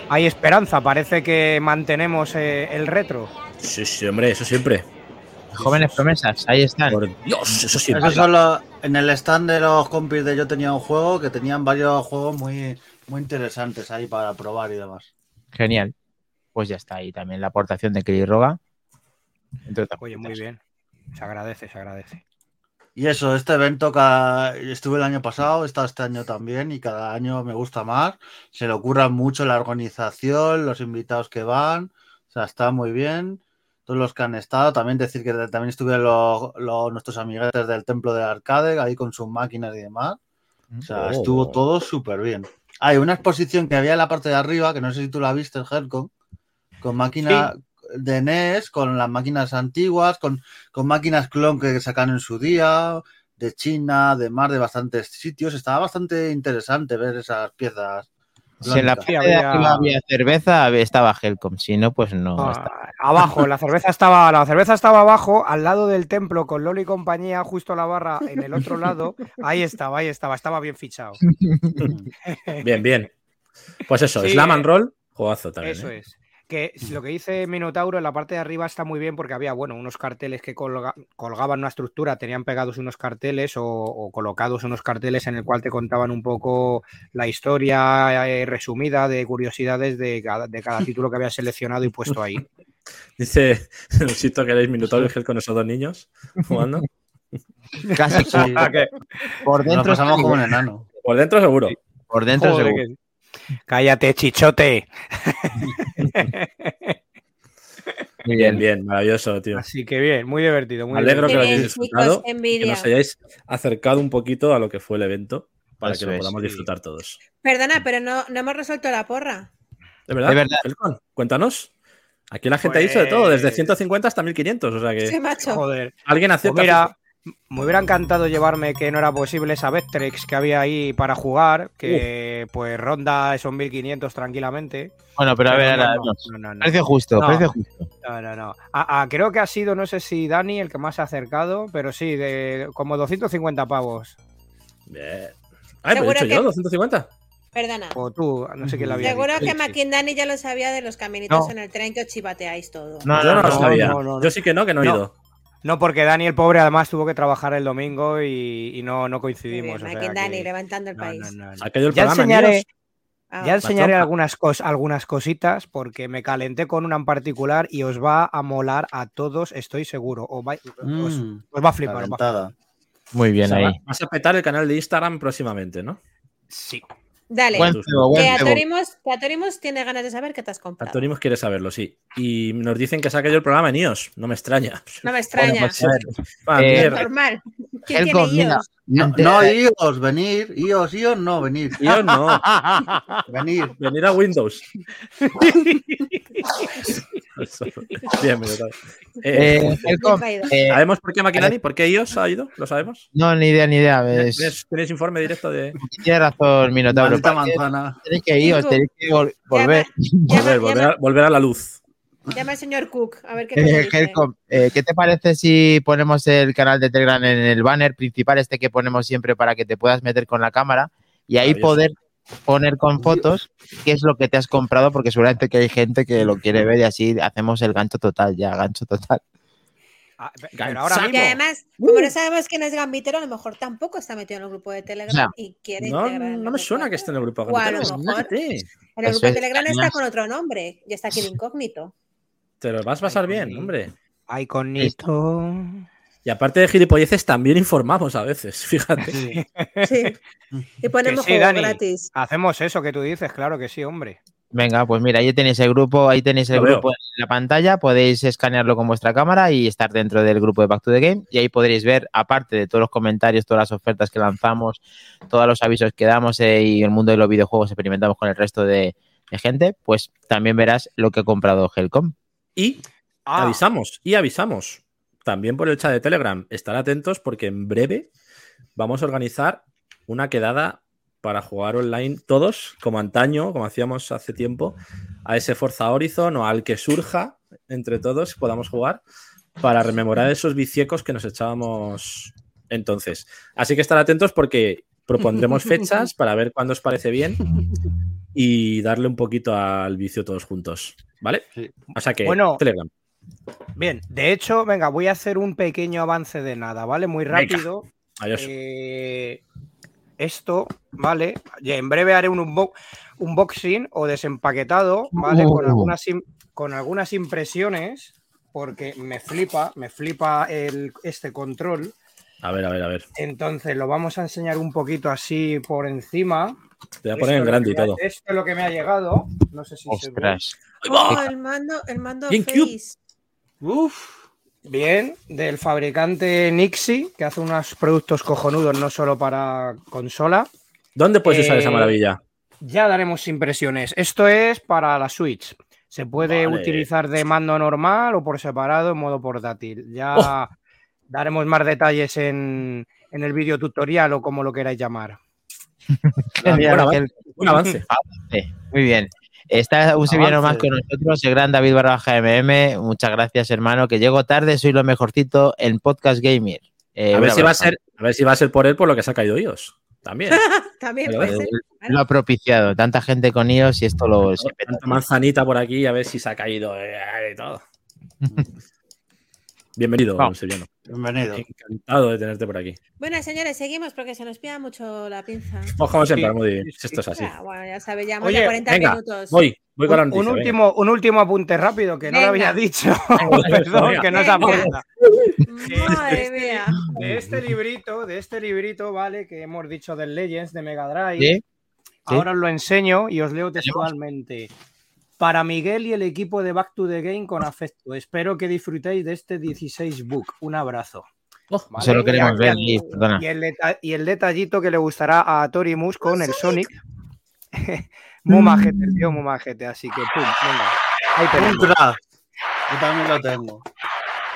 Hay esperanza, parece que mantenemos eh, el retro. Sí, sí, hombre, eso siempre. Jóvenes promesas, ahí están. Por Dios, eso siempre. Eso solo en el stand de los compis de Yo tenía un juego que tenían varios juegos muy, muy interesantes ahí para probar y demás. Genial. Pues ya está ahí también la aportación de Kelly Roga. Oye, muy bien. Se agradece, se agradece. Y eso, este evento cada... estuve el año pasado, está este año también y cada año me gusta más. Se le ocurra mucho la organización, los invitados que van, o sea, está muy bien. Todos los que han estado, también decir que también estuvieron los, los- nuestros amiguetes del Templo del Arcade, ahí con sus máquinas y demás. O sea, Oh. estuvo todo súper bien. Hay una exposición que había en la parte de arriba, que no sé si tú la viste, Hercon, con máquinas de NES, con las máquinas antiguas, con, con máquinas clon que sacan en su día, de China, de más de bastantes sitios. Estaba bastante interesante ver esas piezas. Si en la parte de había- arriba había cerveza, estaba Helcom. Si no, pues no. Ah, abajo, la cerveza estaba, la cerveza estaba abajo, al lado del templo, con Loli y compañía, justo la barra en el otro lado. Ahí estaba, ahí estaba, estaba bien fichado. Bien, bien. Pues eso, Sí, Slam and eh, Roll, jugazo también. Eso ¿eh? es. Que lo que dice Minotauro en la parte de arriba está muy bien porque había, bueno, unos carteles que colga- colgaban una estructura, tenían pegados unos carteles o, o colocados unos carteles en el cual te contaban un poco la historia eh, resumida de curiosidades de cada, de cada título que había seleccionado y puesto ahí. Dice Luisito que eres minutorio Gel con esos dos niños jugando. Casi Sí. Ah, por Nos dentro. pasamos sí, como un enano. Por dentro seguro. Por dentro Joder, seguro. que- Cállate, chichote. Muy Bien, bien. maravilloso, tío. Así que bien, muy divertido. Muy alegro que lo hayáis disfrutado chicos, que nos hayáis acercado un poquito a lo que fue el evento para Eso que lo es, podamos sí. disfrutar todos. Perdona, pero no, no hemos resuelto la porra. ¿De verdad? De verdad. Cuéntanos. Aquí la gente ha dicho de todo, desde Pues- 150 hasta 1500. O sea que Sí, macho. Joder. alguien Pues acepta. mira, me hubiera encantado llevarme que no era posible esa Vectrex que había ahí para jugar, que pues ronda esos 1500 tranquilamente. Bueno, pero a Pero ver, no, no, no, no, no. Precio justo, No. precio justo. No, no, no. A- a- creo que ha sido, no sé si Dani el que más se ha acercado, pero sí, de como 250 pavos. Bien. Ay, he Seguro dicho que- yo, 250. Perdona. O tú, no sé quién la había Seguro dicho. que Sí, sí. Maquindani ya lo sabía de los caminitos No. en el tren que os chivateáis todo. No, yo no, no, lo sabía. no, no, no. Yo sí que no, que no he ido. No, porque Dani el pobre además tuvo que trabajar el domingo y, y no, no coincidimos. bien, o sea que- levantando el no, país. no, no. Aquello el Ya programa, enseñaré. Ah, Ya enseñaré algunas, cos- algunas cositas porque me calenté con una en particular y os va a molar a todos, estoy seguro. Os va, Mm, os va a flipar. os va a flipar. calentada. Muy O bien sea, ahí. va- vas a petar el canal de Instagram próximamente, ¿no? Sí. Dale. Buen cebo, buen tiene ganas de saber qué te has comprado. Artorimos quiere saberlo, sí. Y nos dicen que saque yo el programa en iOS. No me extraña. No me extraña. Bueno, pues, Ah, Eh, mierda. Normal. ¿Quién Helcom, tiene iOS? No, no, iOS, venir. iOS, iOS, no, venir. iOS no. Venir. Venir a Windows. Bien. Eh, Eh, eh, ¿Sabemos por qué Maquinani? ¿Por qué iOS ha ido? ¿Lo sabemos? no, ni idea, ni idea. Es- ¿Tienes, tienes informe directo de. Tienes razón, Minotauro. Maldita ¿Para qué manzana. Tenéis que ir, os tenéis que vol- volver. Llama, Volver, volver, llama- a, volver a la luz. llama al señor Cook. A ver qué Eh, te dice. Helcom, eh, ¿qué te parece si ponemos el canal de Telegram en el banner principal, este que ponemos siempre para que te puedas meter con la cámara y ahí poder poner con fotos qué es lo que te has comprado? Porque seguramente que hay gente que lo quiere ver y así hacemos el gancho total, ya, gancho total. Ah, pero ahora Y mismo. además, como no sabemos quién es Gambitero, a lo mejor tampoco está metido en el grupo de Telegram Ya. y quiere No, el no me suena de que esté en el grupo. Mejor Imagínate. En el Eso grupo de es, Telegram está con otro nombre y está aquí de incógnito. Te lo vas a pasar bien, hombre. Ay. Y aparte de gilipolleces, también informamos a veces, fíjate. Sí. Sí. Y ponemos sí, juego Dani. gratis. Hacemos eso que tú dices, claro que sí, hombre. Venga, pues mira, ahí tenéis el grupo, ahí tenéis el Lo veo. grupo en la pantalla, podéis escanearlo con vuestra cámara y estar dentro del grupo de Back to the Game y ahí podréis ver, aparte de todos los comentarios, todas las ofertas que lanzamos, todos los avisos que damos eh, y el mundo de los videojuegos experimentamos con el resto de, de gente, pues también verás lo que ha comprado Helcom. Y Ah, avisamos, y avisamos. También por el chat de Telegram. Estar atentos porque en breve vamos a organizar una quedada para jugar online todos, como antaño, como hacíamos hace tiempo, a ese Forza Horizon o al que surja entre todos podamos jugar para rememorar esos viciecos que nos echábamos entonces. Así que estar atentos porque propondremos fechas para ver cuándo os parece bien y darle un poquito al vicio todos juntos. ¿Vale? Sí. O sea que Bueno, Telegram. Bien, de hecho, venga, voy a hacer un pequeño avance de nada, ¿vale? Muy Venga. rápido. Adiós. Eh, esto, ¿vale? Y en breve haré un unbo- unboxing o desempaquetado, ¿vale? Con, algunas im- con algunas impresiones, porque me flipa, me flipa el, este control. A ver, a ver, a ver. Entonces lo vamos a enseñar un poquito así por encima. Te voy a Esto poner en grande y todo. Esto es lo que me ha llegado. No sé si se ve. Oh, el mando, el mando. Face. Uf. Bien, del fabricante Nixie, que hace unos productos cojonudos no solo para consola. ¿Dónde puedes usar Eh, esa maravilla? Ya daremos impresiones. Esto es para la Switch. Se puede Vale. utilizar de mando normal o por separado en modo portátil. Ya Oh. daremos más detalles en, en el vídeo tutorial o como lo queráis llamar. Un avance. Muy bien. Está un sevillano más con nosotros, el gran David Barraja MM. Muchas gracias, hermano, que llego tarde, soy lo mejorcito en Podcast Gamer. Eh, a, ver si va a ser, a ver si va a ser por él por lo que se ha caído iOS. También. También Pero puede ser. Lo ha propiciado. Tanta gente con iOS y esto lo. Tanta manzanita por aquí, a ver si se ha caído eh, y todo. Bienvenido, sevillano. Bienvenido. Encantado de tenerte por aquí. Bueno, señores, seguimos porque se nos pida mucho la pinza. Como siempre, sí, sí. Esto es así. Ah, bueno, ya sabes, llevamos Oye, ya 40 venga, minutos. Voy, voy con la Un, noticia. un último, un último apunte rápido que no lo había dicho. Perdón, venga. que no se apunta. Madre mía. De este librito, de este librito, vale, que hemos dicho del Legends de Mega Drive. ¿Sí? Ahora os lo enseño y os leo textualmente. Para Miguel y el equipo de Back to the Game con afecto. Espero que disfrutéis de este 16 book. Un abrazo. Oh, ¿vale? Eso lo queremos Y ver. Y y el detallito que le gustará a Torimus con el Sonic. muy majete, tío, muy majete. Así que, pum, venga. Ahí tenemos. Yo también lo tengo.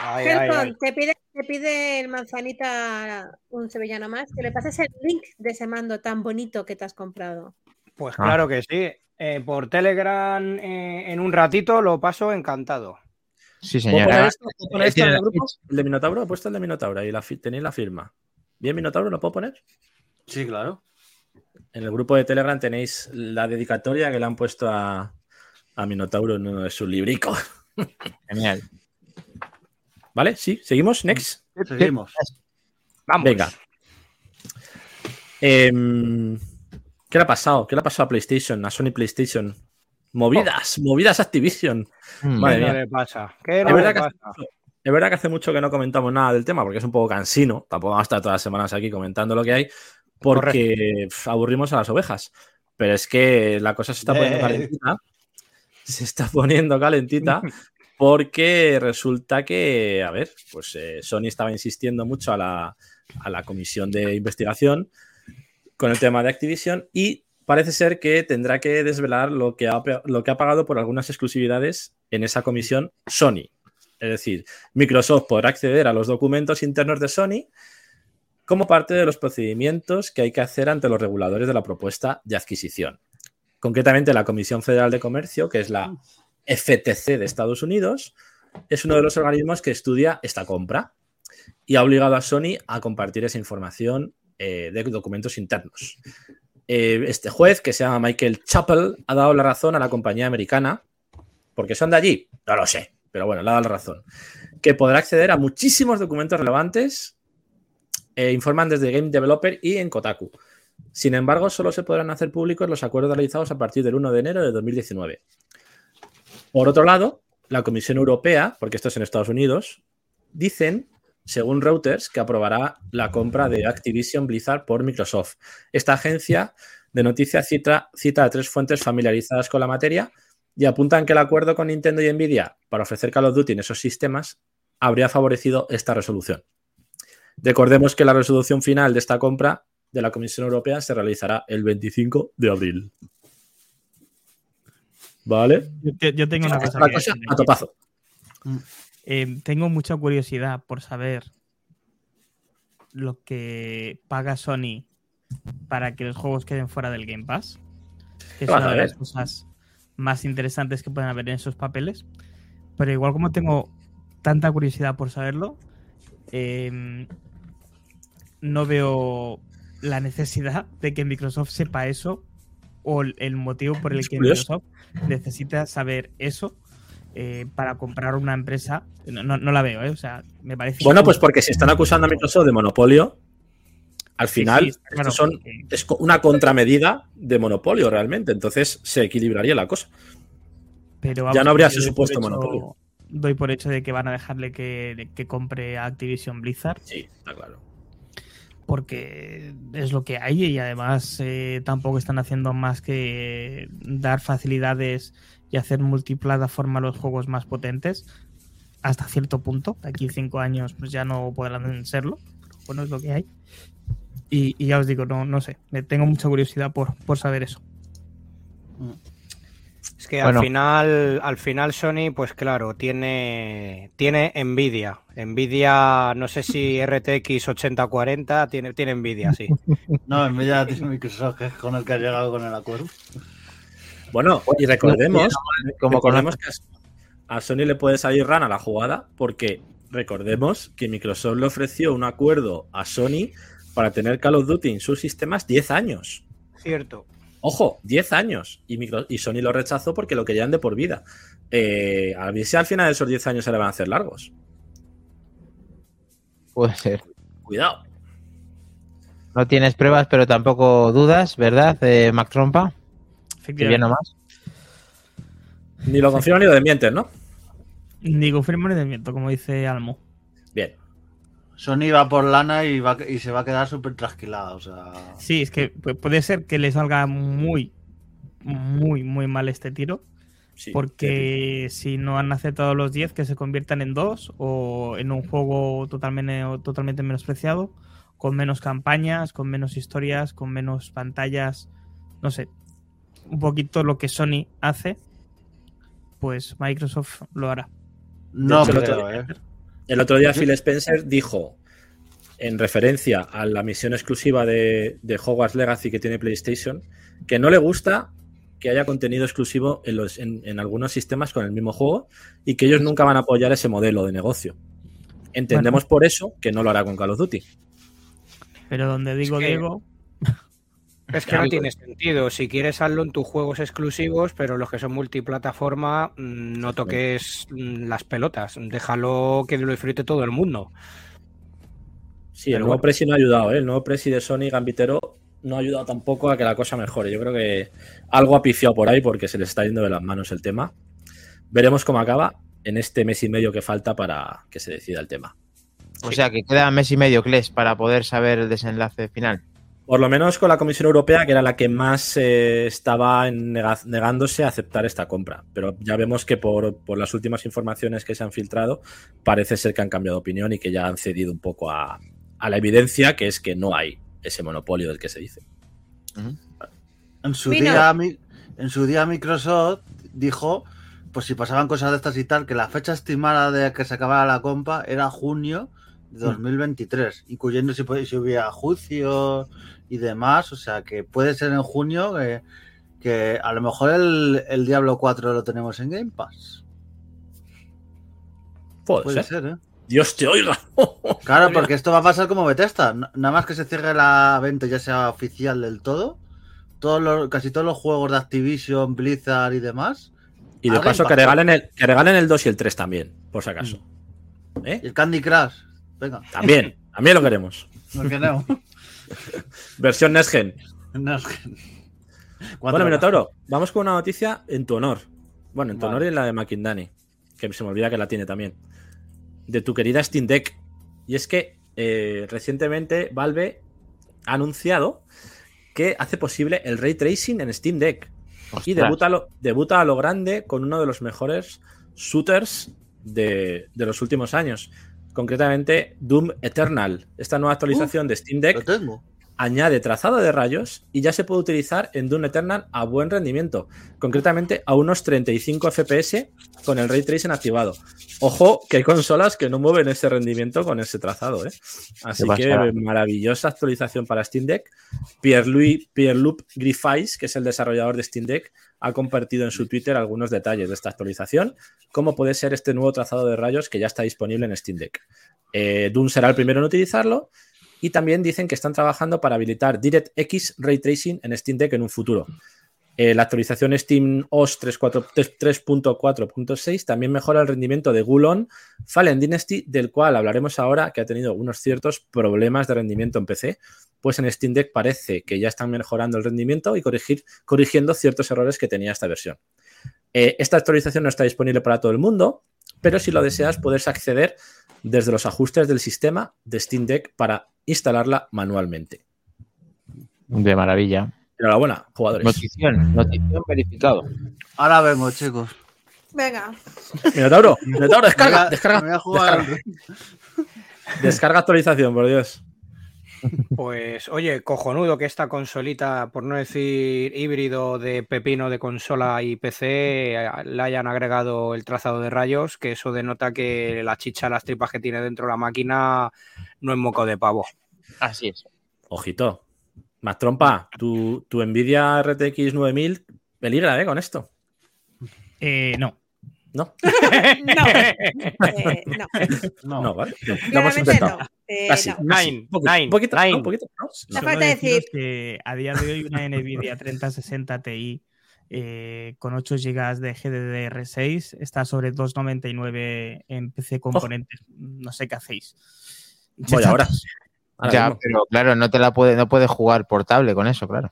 Ay, ay, Helcon, ay. te pide, te pide el manzanita un sevillano más que le pases el link de ese mando tan bonito que te has comprado. Pues Ah. claro que sí. Eh, por Telegram eh, en un ratito lo paso encantado. Sí, ¿Puedo señora. poner esto? ¿Puedo poner Ahí esto en el grupo? El de Minotauro, he puesto el de Minotauro y la tenéis la firma. ¿Bien Minotauro lo puedo poner? Sí, claro. En el grupo de Telegram tenéis la dedicatoria que le han puesto a, a Minotauro en uno de sus libricos. Genial. ¿Vale? Sí, seguimos. Next. Seguimos. Vamos. Venga. Em, ¿Qué le ha pasado? ¿Qué le ha pasado a PlayStation, a Sony PlayStation? Movidas, movidas Activision. Mm. Madre ¿Qué no mía. le pasa? ¿Qué Es le verdad, que pasa? hace mucho, es verdad que hace mucho que no comentamos nada del tema porque es un poco cansino. Tampoco vamos a estar todas las semanas aquí comentando lo que hay porque pf, aburrimos a las ovejas. Pero es que la cosa se está poniendo Eh. calentita. Se está poniendo calentita porque resulta que, a ver, pues eh, Sony estaba insistiendo mucho a la, a la comisión de investigación con el tema de Activision y parece ser que tendrá que desvelar lo que ha, lo que ha pagado por algunas exclusividades en esa comisión Sony. Es decir, Microsoft podrá acceder a los documentos internos de Sony como parte de los procedimientos que hay que hacer ante los reguladores de la propuesta de adquisición. Concretamente, la Comisión Federal de Comercio, que es la FTC de Estados Unidos, es uno de los organismos que estudia esta compra y ha obligado a Sony a compartir esa información eh, de documentos internos. Eh, este juez, que se llama Michael Chappell, ha dado la razón a la compañía americana, porque son de allí, no lo sé, pero bueno, le ha dado la razón, que podrá acceder a muchísimos documentos relevantes, eh, informan desde Game Developer y en Kotaku. Sin embargo, solo se podrán hacer públicos los acuerdos realizados a partir del 1 de enero de 2019. Por otro lado, la Comisión Europea, porque esto es en Estados Unidos, dicen, según Reuters, que aprobará la compra de Activision Blizzard por Microsoft. Esta agencia de noticias cita, cita a tres fuentes familiarizadas con la materia y apuntan que el acuerdo con Nintendo y Nvidia para ofrecer Call of Duty en esos sistemas habría favorecido esta resolución. Recordemos que la resolución final de esta compra de la Comisión Europea se realizará el 25 de abril. ¿Vale? Yo, te- yo tengo una cosa, La a topazo. Eh, tengo mucha curiosidad por saber lo que paga Sony para que los juegos queden fuera del Game Pass. Que es una de las cosas más interesantes que pueden haber en esos papeles. Pero igual como tengo tanta curiosidad por saberlo, eh, no veo la necesidad de que Microsoft sepa eso o el- motivo por el que. Microsoft necesita saber eso eh, para comprar una empresa. No, no- no la veo, ¿eh? O sea, me parece. Bueno, pues porque si están acusando a Microsoft de monopolio, al final sí, claro, son, porque- es una contramedida de monopolio realmente. Entonces se equilibraría la cosa. pero ya no habría ese supuesto hecho- monopolio. Doy por hecho de que van a dejarle que, que compre a Activision Blizzard, Sí, está claro. porque es lo que hay y además eh, tampoco están haciendo más que dar facilidades y hacer multiplataforma los juegos más potentes hasta cierto punto. De aquí cinco años pues ya no podrán serlo. Bueno, es lo que hay. Y, y ya os digo, no, no sé, me tengo mucha curiosidad por, por saber eso. Es que Bueno. al final, al final Sony, pues claro, tiene, tiene Nvidia. Nvidia, no sé si RTX 8040, tiene, tiene Nvidia, sí. No, en media tiene Microsoft, que es con el que ha llegado con el acuerdo. Bueno, y recordemos, Como recordemos que a Sony le puede salir rana la jugada porque recordemos que Microsoft le ofreció un acuerdo a Sony para tener Call of Duty en sus sistemas 10 años. Cierto. Ojo, 10 años. Y, Micro- y Sony lo rechazó porque lo querían de por vida. Eh, a ver si al final de esos 10 años se le van a hacer largos. Puede ser. Cuidado. No tienes pruebas, pero tampoco dudas, ¿verdad, eh, Mac Trompa? Efectivamente. nomás. Ni lo confirman ni lo desmienten, ¿no? Ni confirmo ni desmiento, como dice Almo. Bien. Sony va por lana y, va, y se va a quedar súper trasquilada. O sea, Sí, es que pu- puede ser que le salga muy, muy, muy mal este tiro. Sí, Porque si no han aceptado los 10, que se conviertan en dos o en un juego totalmente, totalmente menospreciado, con menos campañas, con menos historias, con menos pantallas, no sé, un poquito lo que Sony hace, pues Microsoft lo hará. no hecho, el otro- ¿eh? El otro día Phil Spencer dijo, en referencia a la misión exclusiva de, de Hogwarts Legacy que tiene PlayStation, que no le gusta que haya contenido exclusivo en, los, en, en algunos sistemas con el mismo juego y que ellos nunca van a apoyar ese modelo de negocio. Entendemos por eso que no lo hará con Call of Duty. Pero donde digo que- Diego, Es que no tiene sentido. Si quieres hazlo en tus juegos exclusivos, pero los que son multiplataforma, mm, no toques mm, las pelotas. Déjalo que lo disfrute todo el mundo. Sí, el nuevo bueno. Presi no ha ayudado, ¿eh? el nuevo Presi de Sony Gambitero no ha ayudado tampoco a que la cosa mejore. Yo creo que algo ha pifiado por ahí porque se les está yendo de las manos el tema. Veremos cómo acaba en este mes y medio que falta para que se decida el tema. O sea que queda mes y medio, Kles, para poder saber el desenlace final. Por lo menos con la Comisión Europea, que era la que más eh, estaba negándose a aceptar esta compra. Pero ya vemos que por, por las últimas informaciones que se han filtrado, parece ser que han cambiado de opinión y que ya han cedido un poco a, a la evidencia, que es que no hay ese monopolio del que se dice. En su, Mira. día, mi- en su día Microsoft dijo, pues si pasaban cosas de estas y tal, que la fecha estimada de que se acabara la compra era junio de 2023, incluyendo si, puede- si hubiera juicios y demás, o sea que puede ser en junio que, que a lo mejor el, el Diablo 4 lo tenemos en Game Pass. Puede, Puede ser. ser, ¿eh? Dios te oiga. Claro, porque esto va a pasar como Bethesda. Nada más que se cierre la venta ya sea oficial del todo. Todos los, casi todos los juegos de Activision, Blizzard y demás. Y de paso que regalen, el, que regalen el 2 y el 3 también, por si acaso. Y ¿Eh? el Candy Crush. Venga, También, también lo queremos. no queremos. Versión Next Gen. No, es que- Bueno, Minotauro, vamos con una noticia en tu honor. Bueno, en tu Vale. honor y en la de Makindani, que se me olvida que la tiene también. De tu querida Steam Deck. Y es que eh, recientemente Valve ha anunciado que hace posible el ray tracing en Steam Deck. Y debuta a, lo, debuta a lo grande con uno de los mejores shooters de, de los últimos años. Concretamente, Doom Eternal. Esta nueva actualización de Steam Deck Lo tengo. Añade trazado de rayos y ya se puede utilizar en Doom Eternal a buen rendimiento, concretamente a unos 35 FPS con el ray tracing activado. Ojo, que hay consolas que no mueven ese rendimiento con ese trazado, ¿eh? Así que maravillosa actualización para Steam Deck. Pierre-Louis Pierre-Loup Griffiths, que es el desarrollador de Steam Deck, ha compartido en su Twitter algunos detalles de esta actualización, como puede ser este nuevo trazado de rayos que ya está disponible en Steam Deck. Eh, Doom será el primero en utilizarlo y también dicen que están trabajando para habilitar DirectX Ray Tracing en Steam Deck en un futuro. Eh, la actualización Steam OS 3.4 3.4.6 también mejora el rendimiento de Gulon Fallen Dynasty, del cual hablaremos ahora, que ha tenido unos ciertos problemas de rendimiento en PC. Pues en Steam Deck parece que ya están mejorando el rendimiento y corrigiendo ciertos errores que tenía esta versión. Eh, esta actualización no está disponible para todo el mundo, pero si lo deseas puedes acceder desde los ajustes del sistema de Steam Deck para instalarla manualmente. De maravilla. Enhorabuena, jugadores. Notición, notición verificado. Ahora vengo, chicos. Venga. Minotauro, Minotauro, descarga, descarga, me voy a jugar. descarga, descarga actualización, por Dios. Pues oye, cojonudo que esta consolita, por no decir híbrido de pepino de consola y PC, le hayan agregado el trazado de rayos, que eso denota que la chicha, las tripas que tiene dentro la máquina no es moco de pavo. Así es. Ojito. Más trompa, tu, tu Nvidia RTX 9000 peligra, ¿eh? Con esto. eh, no. No, no. Eh, no. No. no, ¿vale? Lo hemos intentado. no. Eh, Casi. no. Nine, Un poquito, nine, un poquito, nine. no, un poquito, no. La Solo falta decir- que a día de hoy una Nvidia 3060 Ti eh, con 8 GB de GDDR6 está sobre 2,99 en PC componentes. No sé qué hacéis. Voy ahora. Ahora ya, mismo. pero claro, no te la puede, no puedes jugar portable con eso, claro.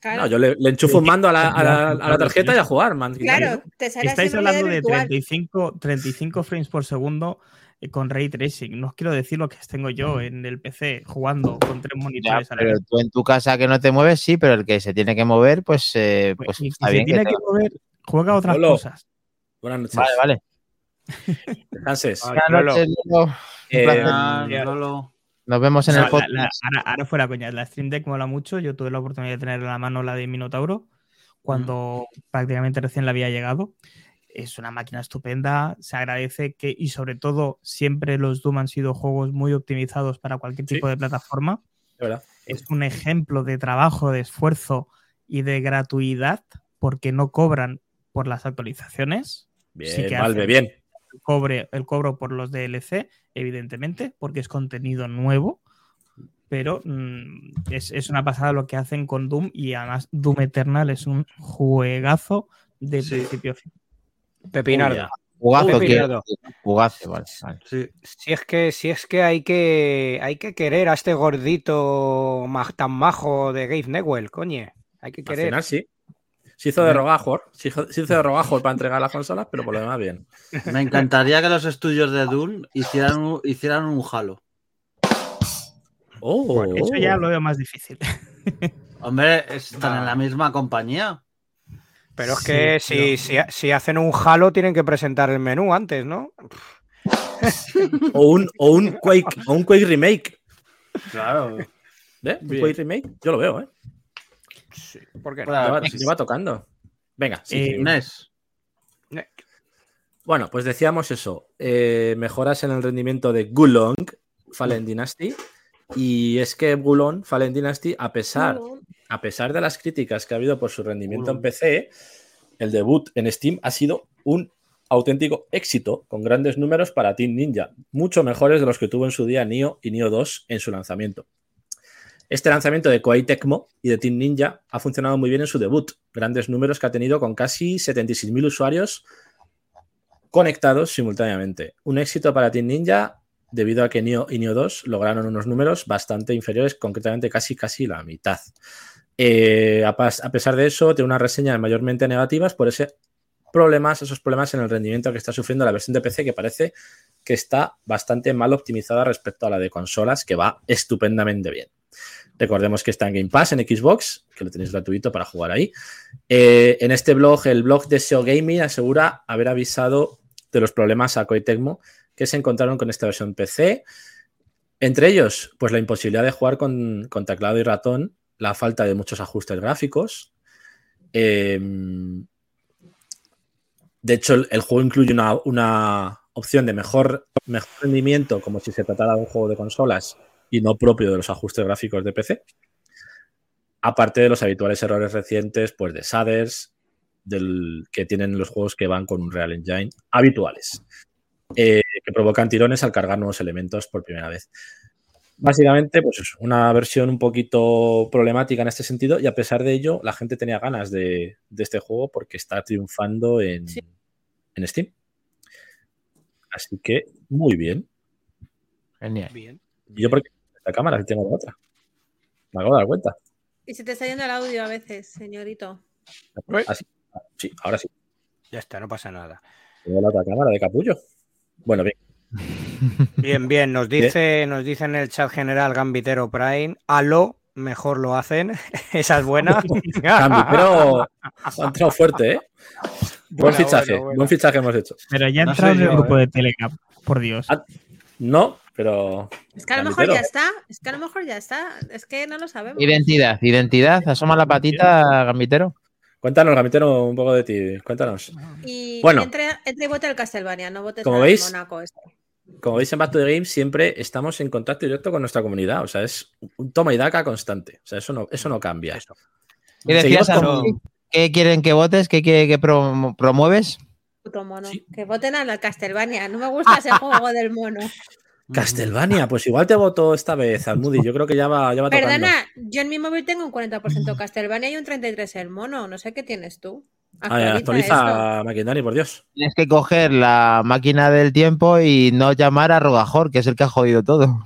Claro, No, yo le, le enchufo un mando a la, a la- a la tarjeta y a jugar, man. claro, te sale Estáis hablando de virtual. 35, 35 frames por segundo eh, con ray tracing. No os quiero decir lo que tengo yo en el PC jugando con tres Ya, monitores a la pero tú en tu casa que no te mueves, sí, pero el que se tiene que mover, pues, eh, Pues, pues y está si bien. se tiene que mover, juega otras Lolo. cosas. Buenas noches. Vale, vale. Descanses. Buenas Lolo. noches, Lolo. Eh, placer. Nos vemos en el podcast. la- ahora, ahora fuera coña, la Stream Deck mola mucho. Yo tuve la oportunidad de tener en la mano la de Minotauro cuando prácticamente recién la había llegado. Es una máquina estupenda, se agradece que, y sobre todo, siempre los Doom han sido juegos muy optimizados para cualquier Sí. tipo de plataforma. de. Es un ejemplo de trabajo, de esfuerzo y de gratuidad porque no cobran por las actualizaciones. Bien, Sí que Valve, hacen. bien. El, cobre, el cobro por los DLC, evidentemente, porque es contenido nuevo. Pero mm, es, es una pasada lo que hacen con Doom y además Doom Eternal es un juegazo de Sí. principio a fin. Pepinardo. Jugazo, Pepinardo. Jugazo, vale. vale. Sí. Si es que, si es que hay que hay que querer a este gordito ma- tan majo de Gabe Newell, coño. Hay que Al querer. final sí. Se hizo de rogajor. Se hizo, de rogajor para entregar las consolas, pero por lo demás bien. Me encantaría que los estudios de Dune hicieran un, hicieran un Halo. Oh, Eso ya lo veo más difícil. Hombre, están en la misma compañía. Pero es Sí, que si, si, si hacen un Halo tienen que presentar el menú antes, ¿no? O un, o un Quake, o un Quake remake. Claro. ¿Eh? Un. Quake remake. Yo lo veo, ¿eh? ¿Por qué no? Claro, Lleva, pues, lleva tocando. Venga, sí. Eh, NES. Bueno, pues decíamos eso. eh, mejoras en el rendimiento de Gulong Fallen Dynasty. Y es que Gulong Fallen Dynasty, a pesar, a pesar de las críticas que ha habido por su rendimiento en. PC, el debut en Steam ha sido un auténtico éxito, con grandes números para Team Ninja, mucho mejores de los que tuvo en su día Nioh y Nioh 2 en su lanzamiento. Este lanzamiento de Koei Tecmo y de Team Ninja ha funcionado muy bien en su debut, grandes números que ha tenido con casi 76.000 usuarios conectados simultáneamente. Un éxito para Team Ninja debido a que Nioh y Nioh 2 lograron unos números bastante inferiores, concretamente casi casi la mitad. Eh, a pesar de eso, tiene unas reseñas mayormente negativas por ese problemas, esos problemas en el rendimiento que está sufriendo la versión de PC, que parece que está bastante mal optimizada respecto a la de consolas, que va estupendamente bien. Recordemos que está en Game Pass, en Xbox, que lo tenéis gratuito para jugar ahí. Eh, en este blog, el blog de SEO Gaming asegura haber avisado de los problemas a Koei que se encontraron con esta versión PC. Entre ellos, pues la imposibilidad de jugar con, con teclado y ratón, la falta de muchos ajustes gráficos. Eh, de hecho, el, el juego incluye una, una opción de mejor, mejor rendimiento, como si se tratara de un juego de consolas y no propio de los ajustes gráficos de PC. Aparte de los habituales errores recientes, pues de shaders, del, que tienen los juegos que van con un Real Engine habituales, eh, que provocan tirones al cargar nuevos elementos por primera vez. Básicamente, pues es una versión un poquito problemática en este sentido y a pesar de ello, la gente tenía ganas de, de este juego porque está triunfando en, Sí. en Steam. Así que, muy bien. Genial. Bien. Y yo porque esta cámara si tengo la otra. Me acabo de dar cuenta. Y se te está yendo el audio a veces, señorito. Así. Sí, ahora sí. Ya está, no pasa nada. Tengo la otra cámara de capullo. Bueno, bien. Bien, bien. Nos dice, nos dice en el chat general Gambitero Prime. Aló, mejor lo hacen. Esa es buena. Cambio, pero ha entrado fuerte, ¿eh? Buen fichaje, buena, buena. buen fichaje hemos hecho. Pero ya No entrado en el grupo eh. de Telegram, por Dios. Ah, No, pero Es que a lo mejor Gambitero. ya está. Es que a lo mejor ya está. Es que no lo sabemos. Identidad, identidad. Asoma la patita, Gambitero. cuéntanos, Gamitero, un poco de ti. Cuéntanos. Y, Bueno. entre, entre y vote el Castlevania, no votes Como veis, Mónaco este. Como veis en Back to the Game, siempre estamos en contacto directo con nuestra comunidad. O sea, es un toma y daca constante. O sea, eso no, eso no cambia. ¿Qué decías, con-? ¿Qué quieren que votes? ¿Qué, qué- qué pro- promueves? puto mono. Sí. Que voten a la Castlevania. No me gusta ese juego del mono. Castlevania, pues igual te voto esta vez, Almudi. Yo creo que ya va, ya va tocando. Perdona, yo en mi móvil tengo un 40% Castlevania y un 33% el mono. No sé qué tienes tú. Ay, Actualiza actualiza Maquindani, por Dios. Tienes que coger la máquina del tiempo y no llamar a Rogajor, que es el que ha jodido todo.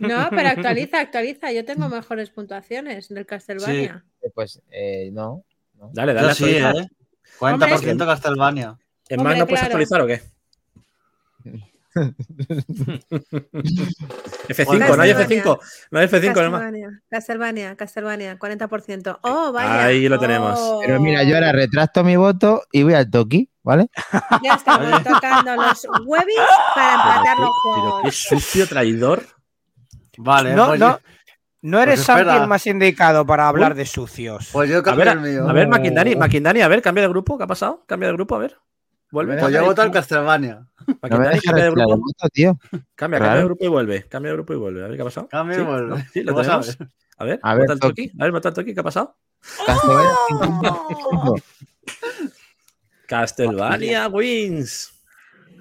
No, pero actualiza, actualiza. Yo tengo mejores puntuaciones del Castlevania. Pues eh, no. Dale, dale. Sí, actualiza. ¿eh? 40% Castlevania. ¿En Mac no puedes claro. actualizar o qué? F5, Bueno, no hay Castlevania. F5. No hay F5 en el Mac. Castlevania, Castlevania, Castlevania, 40%. Oh, vaya. Ahí lo tenemos. Oh. Pero mira, yo ahora retracto mi voto y voy al Toki, ¿vale? Ya estamos tocando los webis para empatar los Pero juegos. qué sucio traidor. Vale, No, pues, no, yo, no eres Pues el más indicado para hablar de sucios. pues yo A cambio ver, el mío. a ver, Maquindani, Maquindani, a ver, cambia de grupo. ¿Qué ha pasado? Cambia de grupo, a ver. Vuelve. Pues yo cambia, voto al Castlevania. No me Maquindani, dejes cambia de retirar el grupo. voto, tío. Cambia, cambia de grupo y vuelve. Cambia de grupo y vuelve. A ver qué ha pasado. Cambio ¿Sí? y vuelve. ¿No? Sí, lo tenemos. ver. A ver, A ver, vota el Toki. A ver, vota el Toki. ¿Qué ha pasado? Castlevania Oh. 55. Castlevania wins.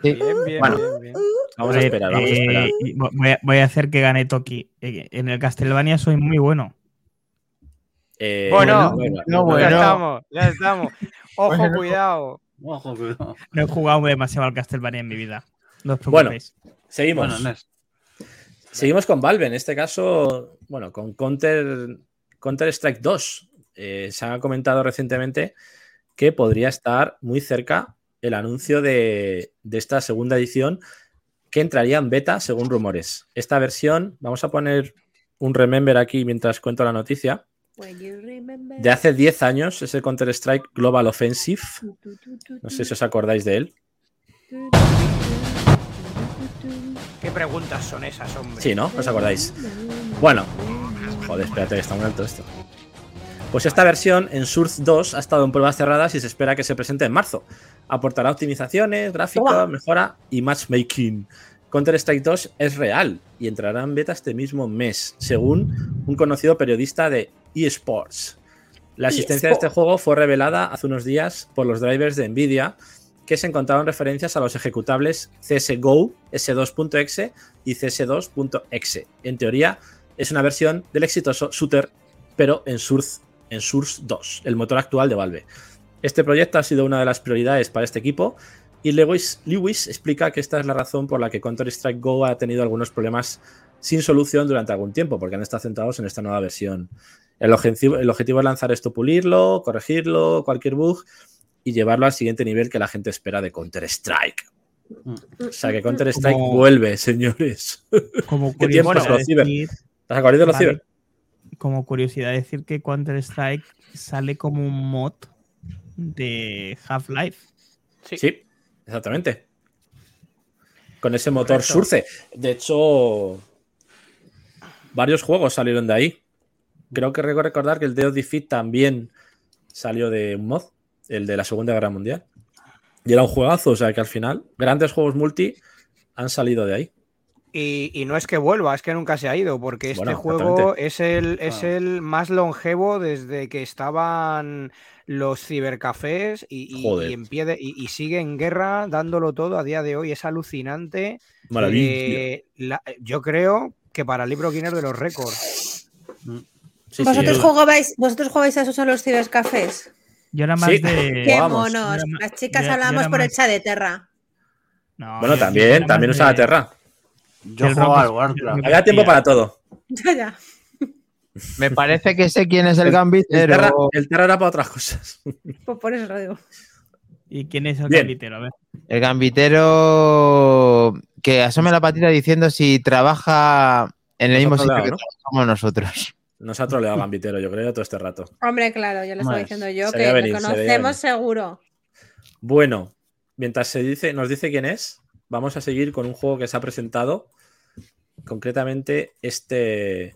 Sí. Bien, bien, Bueno. bien, bien. Vamos a esperar, vamos a eh, esperar. voy, a, voy a hacer que gane Toki. Eh, En el Castlevania soy muy bueno. Eh, Bueno, bueno, no, bueno. Ya estamos, ya estamos. Ojo, Bueno. cuidado. Ojo, cuidado. No he jugado demasiado al Castlevania en mi vida. No os Bueno, preocupéis. Seguimos. Bueno. Seguimos con Valve, en este caso, bueno, con Counter, Counter Strike 2. Eh, se ha comentado recientemente que podría estar muy cerca el anuncio de, de esta segunda edición que entraría en beta según rumores. Esta versión, vamos a poner un remember aquí mientras cuento la noticia. De hace 10 años es el Counter Strike Global Offensive. No sé si os acordáis de él. ¿Qué preguntas son esas, hombre? Sí, ¿no? ¿Os acordáis? Bueno, joder, espérate, que está muy alto esto. Pues esta versión en Source 2 ha estado en pruebas cerradas y se espera que se presente en marzo. Aportará optimizaciones, gráfica, mejora y matchmaking. Counter-Strike 2 es real y entrará en beta este mismo mes, según un conocido periodista de eSports. La existencia de este juego fue revelada hace unos días por los drivers de Nvidia, que se encontraron referencias a los ejecutables CSGO, S2.exe y CS2.exe. En teoría, es una versión del exitoso shooter, pero en Source, en Source 2, el motor actual de Valve. Este proyecto ha sido una de las prioridades para este equipo y Lewis, Lewis explica que esta es la razón por la que Counter-Strike Go ha tenido algunos problemas sin solución durante algún tiempo, porque han estado centrados en esta nueva versión. El objetivo, el objetivo es lanzar esto, pulirlo, corregirlo, cualquier bug y llevarlo al siguiente nivel que la gente espera de Counter-Strike. O sea que Counter-Strike Como- vuelve, señores. Como ¿Qué tiempos curiosidad, los ciber? decir, ¿Te has acordado de los Vale. ciber? como curiosidad decir que Counter-Strike sale como un mod de Half-Life. Sí. exactamente. Con ese motor Correcto. Surce. De hecho, varios juegos salieron de ahí. Creo que recordar que el Dead Defeat también salió de un mod, el de la Segunda Guerra Mundial. Y era un juegazo, o sea que al final, grandes juegos multi han salido de ahí. Y, y no es que vuelva, es que nunca se ha ido, porque este Bueno, juego es el, es Ah. el más longevo desde que estaban los cibercafés y, y- Joder. y en pie de- y, y sigue en guerra dándolo todo a día de hoy. Es alucinante. Maravilla. Eh, la- yo creo que para el libro Guinness de los récords. Sí, sí, ¿Vosotros, es- jugabais, ¿Vosotros jugabais a esos en los cibercafés? Yo era más Sí. de. ¡Qué monos! Las chicas yo yo era por el más- chat de Terra. No, Bueno, yo- también, también usaba de- Terra. Yo El juego Rocket- al Warcraft. Había tiempo para todo. Ya, ya. Me parece que sé quién es el El gambitero. Terra, el Terra era para otras cosas. Pues por eso lo digo. ¿Y quién es el Bien. gambitero? A ver. El gambitero que asome la patita diciendo si trabaja en el mismo sitio que trabajamos nosotros. Nos ha troleado Gambitero, yo creo, todo este rato. Hombre, claro, ya lo estaba diciendo yo, Se que lo venir, se veía conocemos seguro. Bueno, mientras se dice, nos dice quién es, vamos a seguir con un juego que se ha presentado. Concretamente, este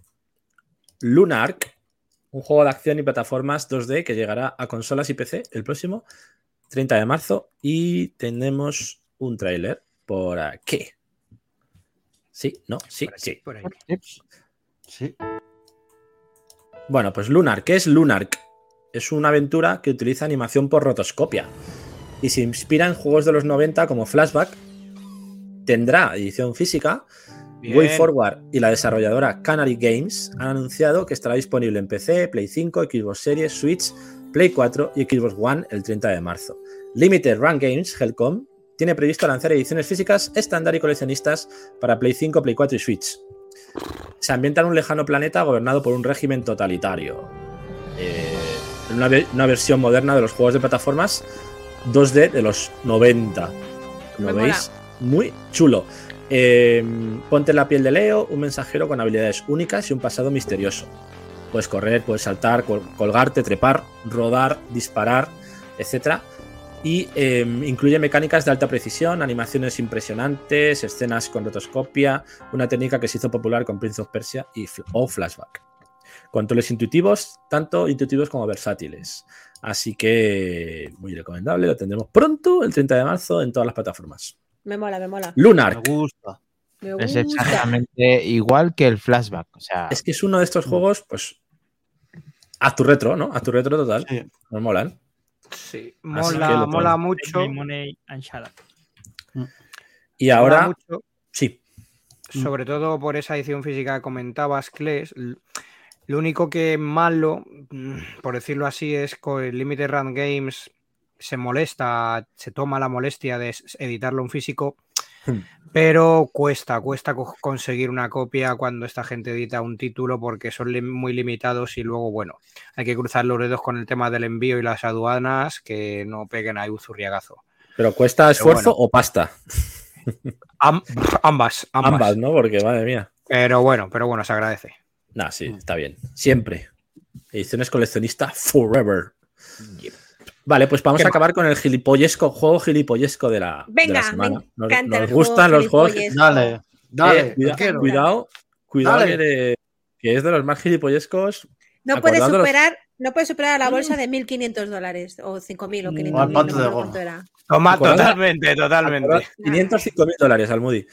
Lunark, un juego de acción y plataformas 2D que llegará a consolas y PC el próximo 30 de marzo. Y tenemos un tráiler por aquí. Sí, no, sí, Por aquí, sí. por ahí. Sí. Bueno, pues Lunar, ¿qué es Lunark? Es una aventura que utiliza animación por rotoscopia. y se inspira en juegos de los 90 como Flashback. Tendrá edición física. Bien. Way Forward y la desarrolladora Canary Games han anunciado que estará disponible en PC, Play 5, Xbox Series, Switch, Play 4 y Xbox One el 30 de marzo. Limited Run Games, Helcom, tiene previsto lanzar ediciones físicas estándar y coleccionistas para Play 5, Play 4 y Switch. Se ambienta en un lejano planeta gobernado por un régimen totalitario. Eh, en una, ve- una versión moderna de los juegos de plataformas 2D de los 90. Como Me veis, muy chulo. Eh, ponte en la piel de Leo, un mensajero con habilidades únicas y un pasado misterioso. Puedes correr, puedes saltar, col- colgarte, trepar, rodar, disparar, etc. Y eh, incluye mecánicas de alta precisión, animaciones impresionantes, escenas con rotoscopia, una técnica que se hizo popular con Prince of Persia y, fl- o Flashback. Controles intuitivos, tanto intuitivos como versátiles. Así que muy recomendable, lo tendremos pronto, el 30 de marzo, en todas las plataformas. Me mola, me mola. Lunar, Me gusta. Me Es gusta. exactamente igual que el flashback. O sea, Es que es uno de estos juegos, pues. A tu retro, ¿no? A tu retro total. Sí. Nos molan. Sí, mola, mola mucho. Up. Y mola ahora, mucho, sí. sobre todo por esa edición física que comentabas, Kles. Lo único que malo, mm, por decirlo así, es que el Limited Run Games se molesta, se toma la molestia de editarlo en físico. Pero cuesta, cuesta co- conseguir una copia cuando esta gente edita un título porque son muy limitados y luego, bueno, hay que cruzar los dedos con el tema del envío y las aduanas que no peguen ahí un zurriagazo. Pero cuesta esfuerzo bueno. o pasta. Am- ambas, ambas, Ambas, ¿no? Porque, madre mía. Pero bueno, pero bueno, se agradece. Nah, sí, está bien. Siempre. Ediciones coleccionista forever. Vale, pues vamos ¿Qué a más? acabar con el gilipollesco, juego gilipollesco de la, de Venga, la semana. me Nos, encanta nos el gustan juego los juegos. Dale, dale. Eh, cuida- te quiero. cuidado, cuidado Dale. que, de- que es de los más gilipollescos. No puede superar, no puede superar a la bolsa de 1.500 dólares o 5.000 o 500.000. al pato no me de acuerdo goma. cuánto era. Toma, totalmente, totalmente. Acordad- 505 mil dólares al Moody.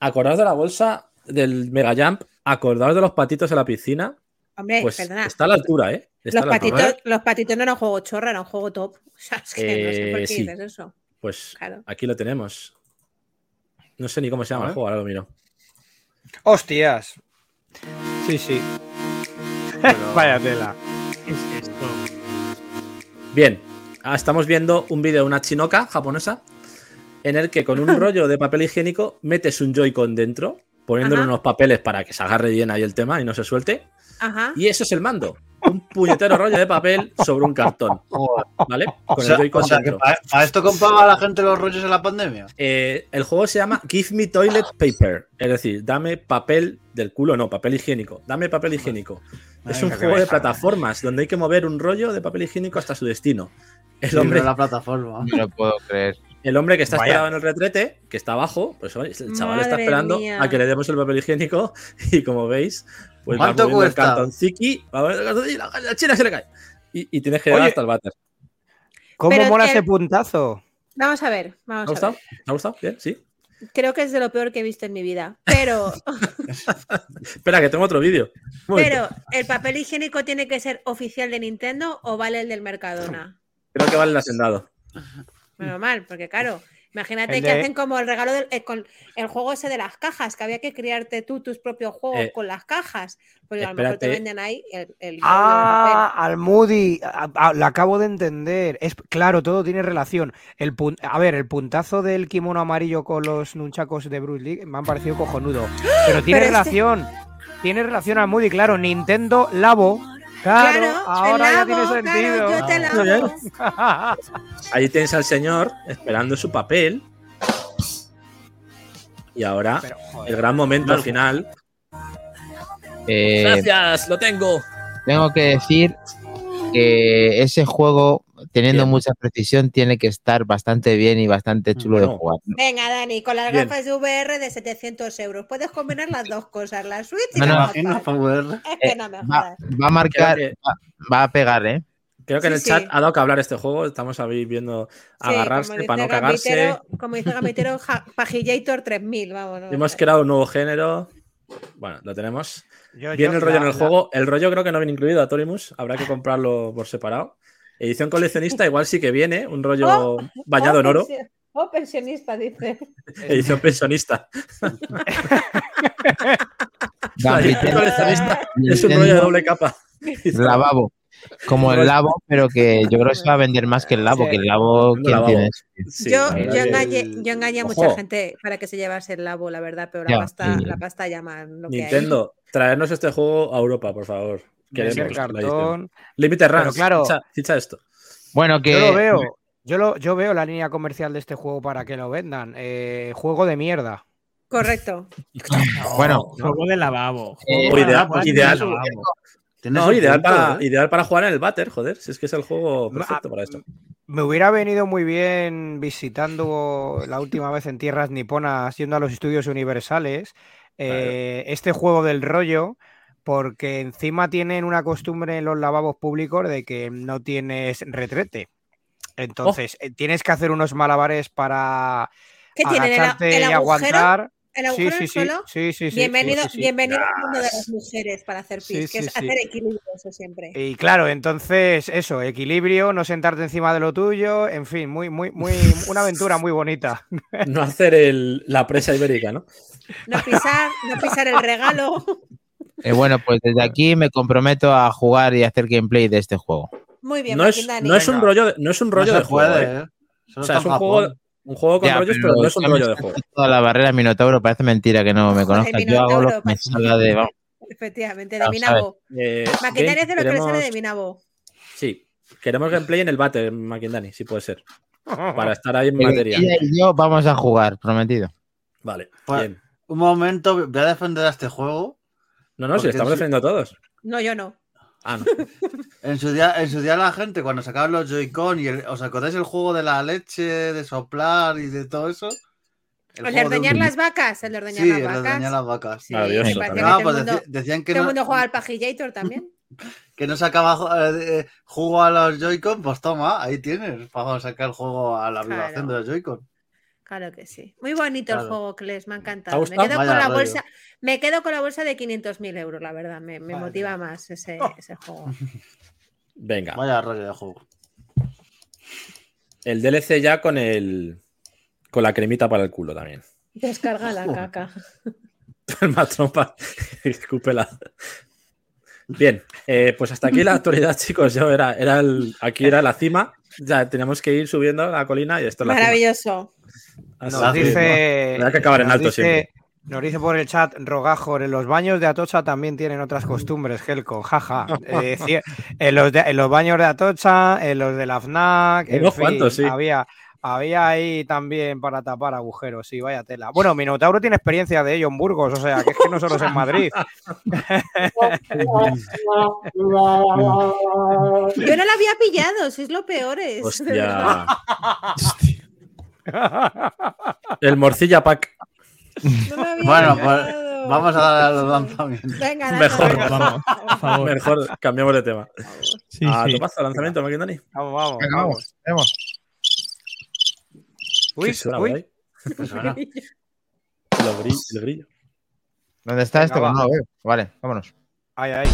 Acordaos de la bolsa del Mega Jump. Acordaos de los patitos en la piscina. Hombre, Pues perdona. está a la altura, ¿eh? Está Los altura. patitos, los patitos no eran juego chorra, era un juego top. O sea, es que no sé por Eh, qué sí. dices eso. Pues Claro. aquí lo tenemos. No sé ni cómo se llama el juego, ahora lo miro. Hostias. Sí, sí. Pero- Vaya tela. ¿Qué es esto? Bien, ah, estamos viendo un vídeo de una chinoca japonesa en el que con un rollo de papel higiénico metes un Joy-Con dentro, poniéndole Ajá. unos papeles para que se agarre bien ahí el tema y no se suelte. Ajá. Y eso es el mando. Un puñetero rollo de papel sobre un cartón. ¿Vale? O Con sea, el Joy-Con o sea, que dentro. para, para esto compraba la gente los rollos en la pandemia. Eh, el juego se llama Give Me Toilet Paper. Es decir, dame papel del culo, no, papel higiénico. Dame papel higiénico. Es un juego de plataformas donde hay que mover un rollo de papel higiénico hasta su destino. El Sí, hombre, la plataforma. no lo puedo creer. el hombre que está Vaya. esperado en el retrete, que está abajo, pues oye, el chaval está esperando mía. a que le demos el papel higiénico y como veis, pues ¿Cuánto cuesta? el la, china se le cae. Y, y tienes que Oye, llegar hasta el váter. ¿Cómo mola el- ese puntazo? Vamos a ver, ¿Te ha vamos a gustado? ver. ¿Te ha gustado? ¿Bien? ¿Sí? Creo que es de lo peor que he visto en mi vida. Pero, Espera, que tengo otro vídeo. Pero, ¿el papel higiénico tiene que ser oficial de Nintendo o vale el del Mercadona? Creo que vale el hacendado. Menos mal, porque claro, imagínate que hacen como el regalo del eh, con el juego ese de las cajas, que había que crearte tú tus propios juegos Eh, con las cajas. Pues a lo mejor te venden ahí el, el Ah, al Moody. Lo acabo de entender. Es claro, todo tiene relación. El pun- a ver, el puntazo del kimono amarillo con los nunchacos de Bruce Lee me han parecido cojonudo. Pero tiene Pero este- relación. Tiene relación al Moody, claro. Nintendo Labo. Claro, Claro, ahora ya tiene sentido. claro, yo te Ah, lavo. Ahí tienes al señor esperando su papel. Y ahora, Pero, el gran momento al final. Eh, ¡Gracias! ¡Lo tengo! tengo que decir que ese juego, teniendo Bien. mucha precisión, tiene que estar bastante bien y bastante chulo Bueno. de jugar. Venga, Dani, con las Bien. gafas de VR de 700 euros. Puedes combinar las dos cosas, la Switch y No, la VR. Es que Eh, no me Va, jodas. va a marcar, que- va, va a pegar, ¿eh? Creo que en Sí, el chat sí. ha dado que hablar este juego. Estamos ahí viendo agarrarse para no cagarse. Como dice Gambitero, ja- Pajillator 3000, vamos. no, Hemos creado un nuevo género. Bueno, lo tenemos. Yo- Viene yo- el rollo la- en el la- juego. El rollo creo que no viene incluido, Atorimus. Habrá que comprarlo por separado. Edición coleccionista igual sí que viene, un rollo bañado oh, en oro. Oh, pensionista, dice. Edición pensionista. La edición coleccionista es un rollo de doble capa. lavabo. Como el labo, pero que yo creo que se va a vender más que el labo, Sí. que el labo, ¿quién Lavabo. tiene eso? Sí, yo, yo, engañé, el- yo engañé a Ojo. mucha gente para que se llevase el labo, la verdad, pero la Ya, pasta, sí. la pasta llama lo que hay. Nintendo, traernos este juego a Europa, por favor. Cartón. Limited Pero Runs, claro- ficha, ficha esto. Bueno, que Yo lo veo. Yo, lo, yo veo la línea comercial de este juego para que lo vendan. Eh, juego de mierda. Correcto. Bueno, Juego de lavabo. Eh, Juego o de ideal- lavabo, ideal- No, un ideal punto, para, ¿eh? ideal para jugar en el váter, joder. Si es que es el juego perfecto para esto. Me hubiera venido muy bien visitando la última vez en tierras niponas, yendo a los estudios universales, eh, este juego del rollo, porque encima tienen una costumbre en los lavabos públicos de que no tienes retrete. Entonces, eh, tienes que hacer unos malabares para ¿Qué agacharte el y aguantar. ¿El Sí, agujero sí, en el sí, suelo? sí, sí, sí, bienvenido sí, sí, sí. bienvenido al mundo de las mujeres para hacer Sí, pis, que sí, es sí. hacer equilibrio eso siempre. Y claro, entonces eso, equilibrio, no sentarte encima de lo tuyo, en fin, muy, muy, muy, una aventura muy bonita. No hacer el- la presa ibérica, ¿no? No pisar, no pisar el regalo. eh, bueno, pues desde aquí me comprometo a jugar y hacer gameplay de este juego. Muy bien, No es, no es un rollo, de- no es un rollo de juego. puede, ¿eh? ¿eh? O sea, es un juego, un juego con Ya, rollos, pero pero no es un rollo de juego. Toda la barrera Minotauro parece mentira que no me Joder, conozcas. Yo hago lo que me salga de. vamos, Efectivamente, de Minabo. Eh, Maquindani hace lo que le sale queremos- de Minabo. Sí, queremos gameplay en el váter, Maquindani, si puede ser. Para estar ahí en materia. y yo vamos a jugar, prometido. Vale, Pues- bien. Un momento, voy a defender a este juego. No, no, si porque estamos defendiendo a todos. No, yo no. Ah, no. En su día, en su día la gente, cuando sacaban los Joy-Con y el- os acordáis el juego de la leche, de soplar y de todo eso. El, juego de ordeñar un- las vacas, el de ordeñar Sí, las el de vacas. ordeñar las vacas. Sí, que Ah, todo, pues el mundo, deci- decían que todo el no, mundo juega al Pajillator también. que no sacaba eh, jugo a los Joy-Con, pues toma, ahí tienes, para sacar el juego a la Claro. vibración de los Joy-Con. Claro que sí. Muy bonito el juego, Kles, me ha ¿Te ha encantado. Me quedo, con la bolsa, me quedo con la bolsa de 500.000 euros, la verdad. Me, motiva más ese, Oh. ese juego. Venga. Vaya rollo de juego. El DLC ya con el. Con la cremita para el culo también. Descarga la caca. El más trompa. Escúpela. Bien, eh, pues hasta aquí la actualidad, chicos. Yo era, era el, aquí era la cima. Ya teníamos que ir subiendo la colina y esto es. Maravilloso. Nos dice, Tendrá que acabar en nos alto dice- siempre. Nos dice por el chat Rogajor, en los baños de Atocha también tienen otras costumbres, Helco, jaja. Eh, en, los de- en los baños de Atocha, en los de la FNAC, en Unos fin, cuantos, sí. había, había ahí también para tapar agujeros, sí, vaya tela. Bueno, Minotauro tiene experiencia de ello en Burgos, o sea, que es que no solo es en Madrid. Yo no la había pillado, si es lo peor. Es, Hostia. El morcilla pack. No la había Bueno, pues vamos a dar a los lanzamientos. Venga, Mejor, vamos, por favor. Mejor cambiamos de tema. Sí, a sí. topazo, lanzamiento, Maquindani. Vamos, vamos. Venga, vamos, vamos. Uy, ¿Qué suena uy, por ahí? Pues ahora, Lo gri- el grillo. ¿Dónde está Venga, esto? Que va. no lo veo. Vale, vámonos. ay, ay.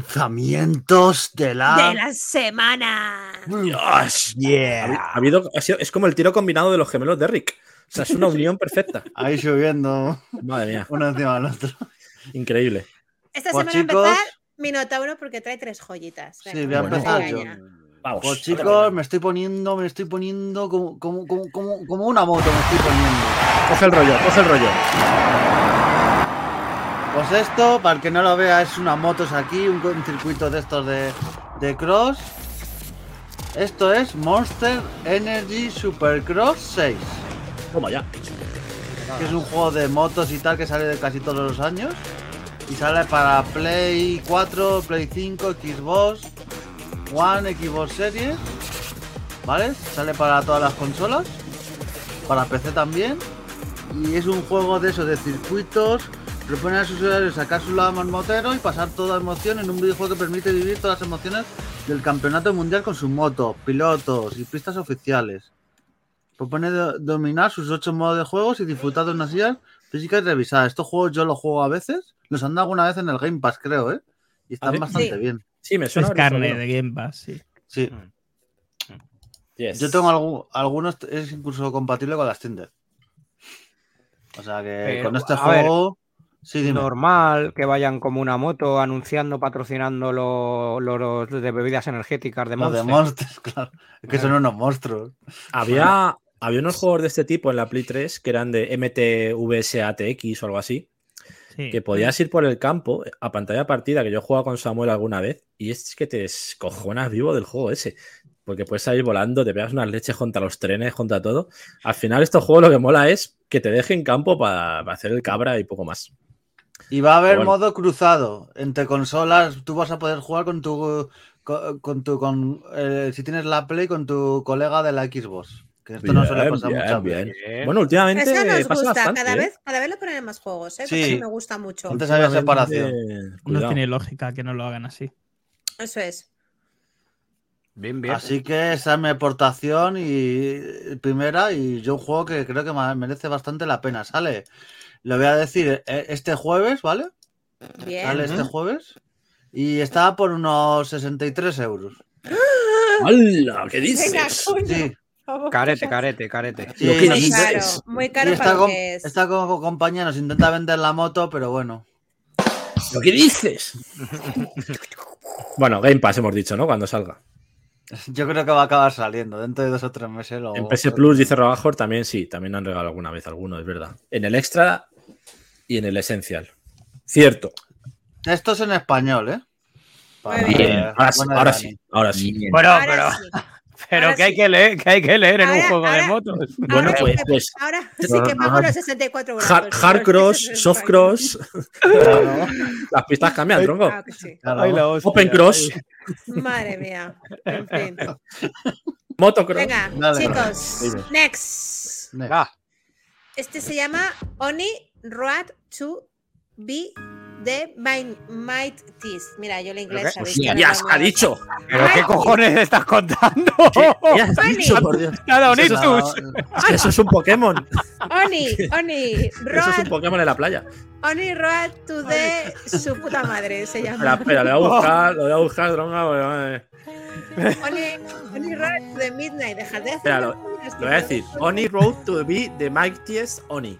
lanzamientos de la. De la semana. Dios. Yeah. Ha habido, ha sido- es como el tiro combinado de los gemelos de Rick. O sea, es una unión perfecta. Ahí subiendo Madre mía, uno encima del otro. Increíble. Esta Pues, semana chicos- empezar Minotauro porque trae tres joyitas. Sí, voy a Bueno. empezar yo. Vamos. Pues chicos, me estoy poniendo, me estoy poniendo como, como, como, una moto, me estoy poniendo. Coge el rollo, coge el rollo. Pues esto, para el que no lo vea, es una motos aquí, un, un circuito de estos de, de cross. Esto es Monster Energy Supercross 6, Toma ya. Que es un juego de motos y tal que sale de casi todos los años. Y sale para Play 4, Play 5, Xbox One, Xbox Series. ¿Vale? Sale para todas las consolas. Para PC también. Y es un juego de eso, de circuitos. Propone a sus usuarios sacar su lado motero y pasar toda emoción en un videojuego que permite vivir todas las emociones del campeonato mundial con su moto, pilotos y pistas oficiales. Propone do- dominar sus ocho modos de juegos y disfrutar de unas guías físicas revisadas. Estos juegos yo los juego a veces, los han dado alguna vez en el Game Pass, creo, ¿eh? Y están ¿Ah, bastante Sí. bien. Sí, me suena. Es carne de Game Pass, sí. Sí. Yes. Yo tengo algún- algunos, es incluso compatible con las Tinder. O sea que Pero, con este a ver, juego. sí, dime. Normal que vayan como una moto anunciando, patrocinando lo- lo- los de bebidas energéticas de Los de Monster. monstruos, claro. Es que son unos monstruos. Había, había unos juegos de este tipo en la Play 3 que eran de MTVSATX o algo así, Sí. que podías ir por el campo a pantalla partida, que yo he jugado con Samuel alguna vez, y es que te escojonas vivo del juego ese. Porque puedes salir volando, te pegas unas leches contra los trenes, contra todo. Al final, estos juegos lo que mola es que te dejen campo para, para hacer el cabra y poco más. Y va a haber bueno. modo cruzado entre consolas. Tú vas a poder jugar con tu. Con, con tu. Con, eh, si tienes la Play, con tu colega de la Xbox. Que esto no suele pasar bien, muchas bien. veces. Bueno, últimamente Eso nos pasa gusta, bastante, cada, ¿eh? vez, cada vez lo ponen en más juegos, ¿eh? Sí. Porque me gusta mucho. Antes había separación. No cuidado. tiene lógica que no lo hagan así. Eso es. Bien, bien. Así que esa es mi aportación y primera y yo un juego que creo que merece bastante la pena. Sale, lo voy a decir eh, este jueves, ¿vale? Bien. Sale este jueves y está por unos 63 euros. ¡Hala! ¿Qué Venga, dices? coño. Sí, Carete, carete, carete. sí, Lo que nos Muy caro, muy caro esta, para lo que es. esta compañía nos intenta vender la moto, pero bueno. ¿Lo que dices? bueno, Game Pass hemos dicho, ¿no? Cuando salga. Yo creo que va a acabar saliendo dentro de dos o tres meses. Lo, En PS Plus, dice Robajor, también sí, también han regalado alguna vez alguno, es verdad. En el Extra y en el Esencial. Cierto. Esto es en español, ¿eh? Para- Muy bien. Ahora sí, bueno, ahora sí, ahora sí. Bien. Bueno, Ahora pero, sí. Pero ahora que hay que leer, que hay que leer en un Ahora- juego de ahora- motos. Bueno, ahora, pues, pues ahora sí que pago los 64 euros. hard, hardcross, softcross, Claro, las pistas cambian, tronco. Claro que sí. claro. Ay, la hostia. Open Cross, Madre mía. En fin. Motocross. Venga, Dale. chicos. Dime. Next. Ne- Ah, Este se llama Oni Road to be the Might Might Tease. Mira, yo el inglés Ya muy ha dicho. ¿Pero qué cojones estás contando? Has dicho, por Dios. Nada, No, ictus. Es que eso es un Pokémon. Oni, Oni, Eso es un Road, Pokémon en la playa. Oni Road to the su puta madre se llama. espera, le voy a buscar, lo voy a buscar, madre. Oni, Oni Road to the Midnight. Dejad de hacer. Espera, lo- Lo voy a decir. Oni Road to be the mightiest Oni.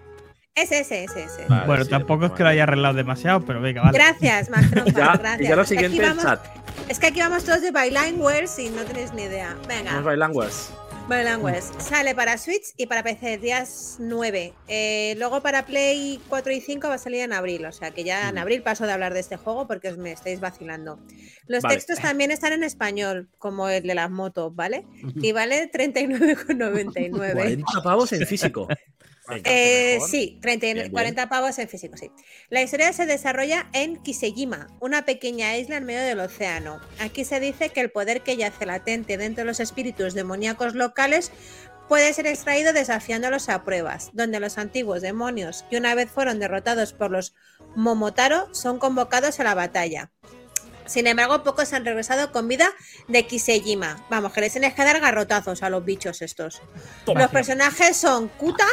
Ese, ese, ese, ese. Vale, bueno, sí, tampoco es que lo haya arreglado demasiado, pero venga, vale. Gracias, Macron. Ya, gracias. y ya lo Es que aquí siguiente, el vamos- chat. Es que aquí vamos todos de Bailanguers y no tenéis ni idea. Venga. Vamos Bailanguers. Bailanguers. Sale para Switch y para PC días 9. Eh, luego para Play 4 y 5 va a salir en abril. O sea que ya en abril paso de hablar de este juego porque os me estáis vacilando. Los Vale. textos también están en español, como el de las motos, ¿vale? Y vale 39,99. 40 pavos en físico. Eh, sí, 39 Bien, bien. 40 pavos en físico, sí. La historia se desarrolla en Kisejima, una pequeña isla en medio del océano. Aquí se dice que el poder que yace latente dentro de los espíritus demoníacos locales puede ser extraído desafiándolos a pruebas, donde los antiguos demonios, que una vez fueron derrotados por los Momotaro, son convocados a la batalla. Sin embargo, pocos han regresado con vida de Kisejima. Vamos, que les tienes que dar garrotazos a los bichos estos. Toma. Los personajes son Kuta,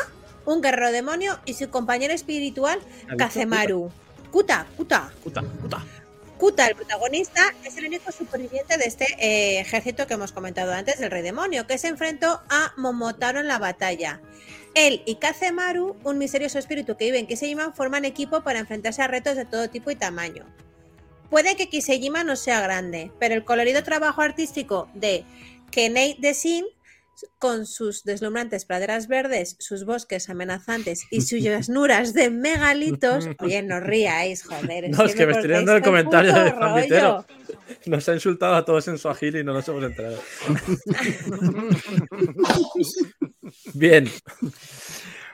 un guerrero demonio, y su compañero espiritual, ¿Ha dicho Kazemaru. Kuta, Kuta. Puta, puta. Kuta, el protagonista, es el único superviviente de este eh, ejército que hemos comentado antes del rey demonio, que se enfrentó a Momotaro en la batalla. Él y Kazemaru, un misterioso espíritu que vive en Kisejima, forman equipo para enfrentarse a retos de todo tipo y tamaño. Puede que Kisejima no sea grande, pero el colorido trabajo artístico de Kenei Desin, con sus deslumbrantes praderas verdes, sus bosques amenazantes y sus llanuras de megalitos. Oye, no ríais, joder. No, es que me estoy dando el comentario de rollo. Nos ha insultado a todos en su agil y no nos hemos enterado. Bien.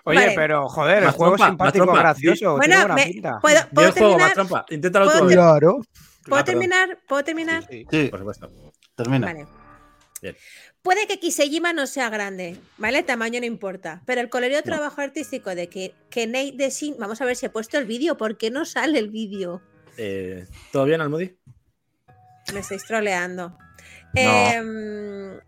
Oye, Vale. pero joder, el juego es trompa, simpático, gracioso. Bueno, tiene buena me- pinta. ¿puedo, Bien puedo el juego, más terminar? trampa. Inténtalo ¿Puedo. Claro. ¿Puedo Ah, terminar? ¿Puedo terminar? Sí. Sí, Por supuesto. termina. Vale. Bien. Puede que Kisejima no sea grande, ¿vale? El tamaño no importa. Pero el colorido trabajo artístico de que Kenei Desin. Vamos a ver si he puesto el vídeo. ¿Por qué no sale el vídeo? Eh, ¿Todo bien, Almudi? Me estáis troleando. Em,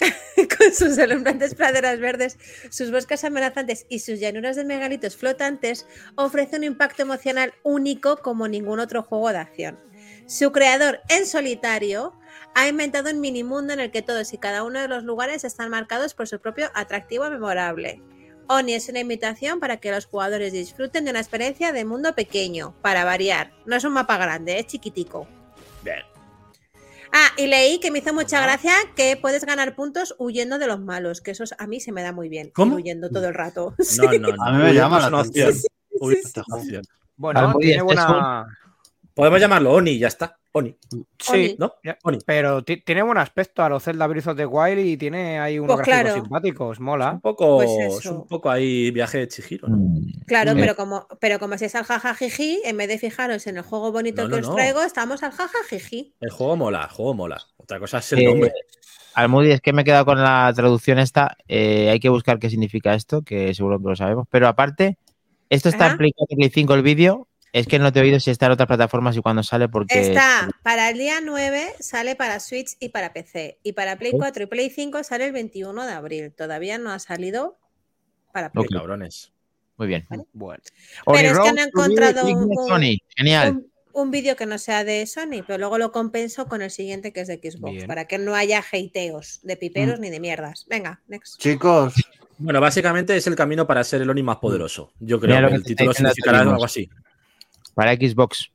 Con sus alumbrantes praderas verdes, sus bosques amenazantes y sus llanuras de megalitos flotantes, ofrece un impacto emocional único como ningún otro juego de acción. Su creador, en solitario, ha inventado un minimundo en el que todos y cada uno de los lugares están marcados por su propio atractivo memorable. Oni es una invitación para que los jugadores disfruten de una experiencia de mundo pequeño, para variar. No es un mapa grande, es chiquitico. Bien. Ah, y leí que me hizo mucha gracia que puedes ganar puntos huyendo de los malos, que eso es- a mí se me da muy bien. ¿Cómo? Huyendo todo el rato. No, no, no. A mí me llama la una atención. Bueno, tiene buena. Podemos llamarlo Oni, ya está. Oni, Sí, ¿no? Oni. pero ti- tiene buen aspecto a los Zelda Breath of the Wild y tiene ahí unos Pues gráficos claro. simpáticos, Un mola. poco, Pues es eso. un poco ahí viaje de Chihiro. ¿no? Mm. Claro, Sí. pero como, pero como si es al jajajiji, en vez de fijaros en el juego bonito No, que os no. traigo, estamos al jajajiji. El juego mola, el juego mola. Otra cosa es el Eh, nombre. Almudi, es que me he quedado con la traducción esta. eh, hay que buscar qué significa esto, que seguro que lo sabemos. Pero aparte, esto está Ajá. en Play 4 y Play 5 el vídeo. Es que no te he oído si está en otras plataformas y cuándo sale, porque. Está para el día 9, sale para Switch y para PC. Y para Play 4 y Play 5 sale el 21 de abril. Todavía no ha salido para Play. Ok. Cabrones. Muy bien. Bueno. Pero es que no he encontrado un- Sony. Genial. Un, un vídeo que no sea de Sony, pero luego lo compenso con el siguiente que es de Xbox, Bien. para que no haya hateos de piperos ni de mierdas. Venga, next. Chicos, Bueno, básicamente es el camino para ser el Oni más poderoso. Yo creo que que el título significará algo así. Para Xbox.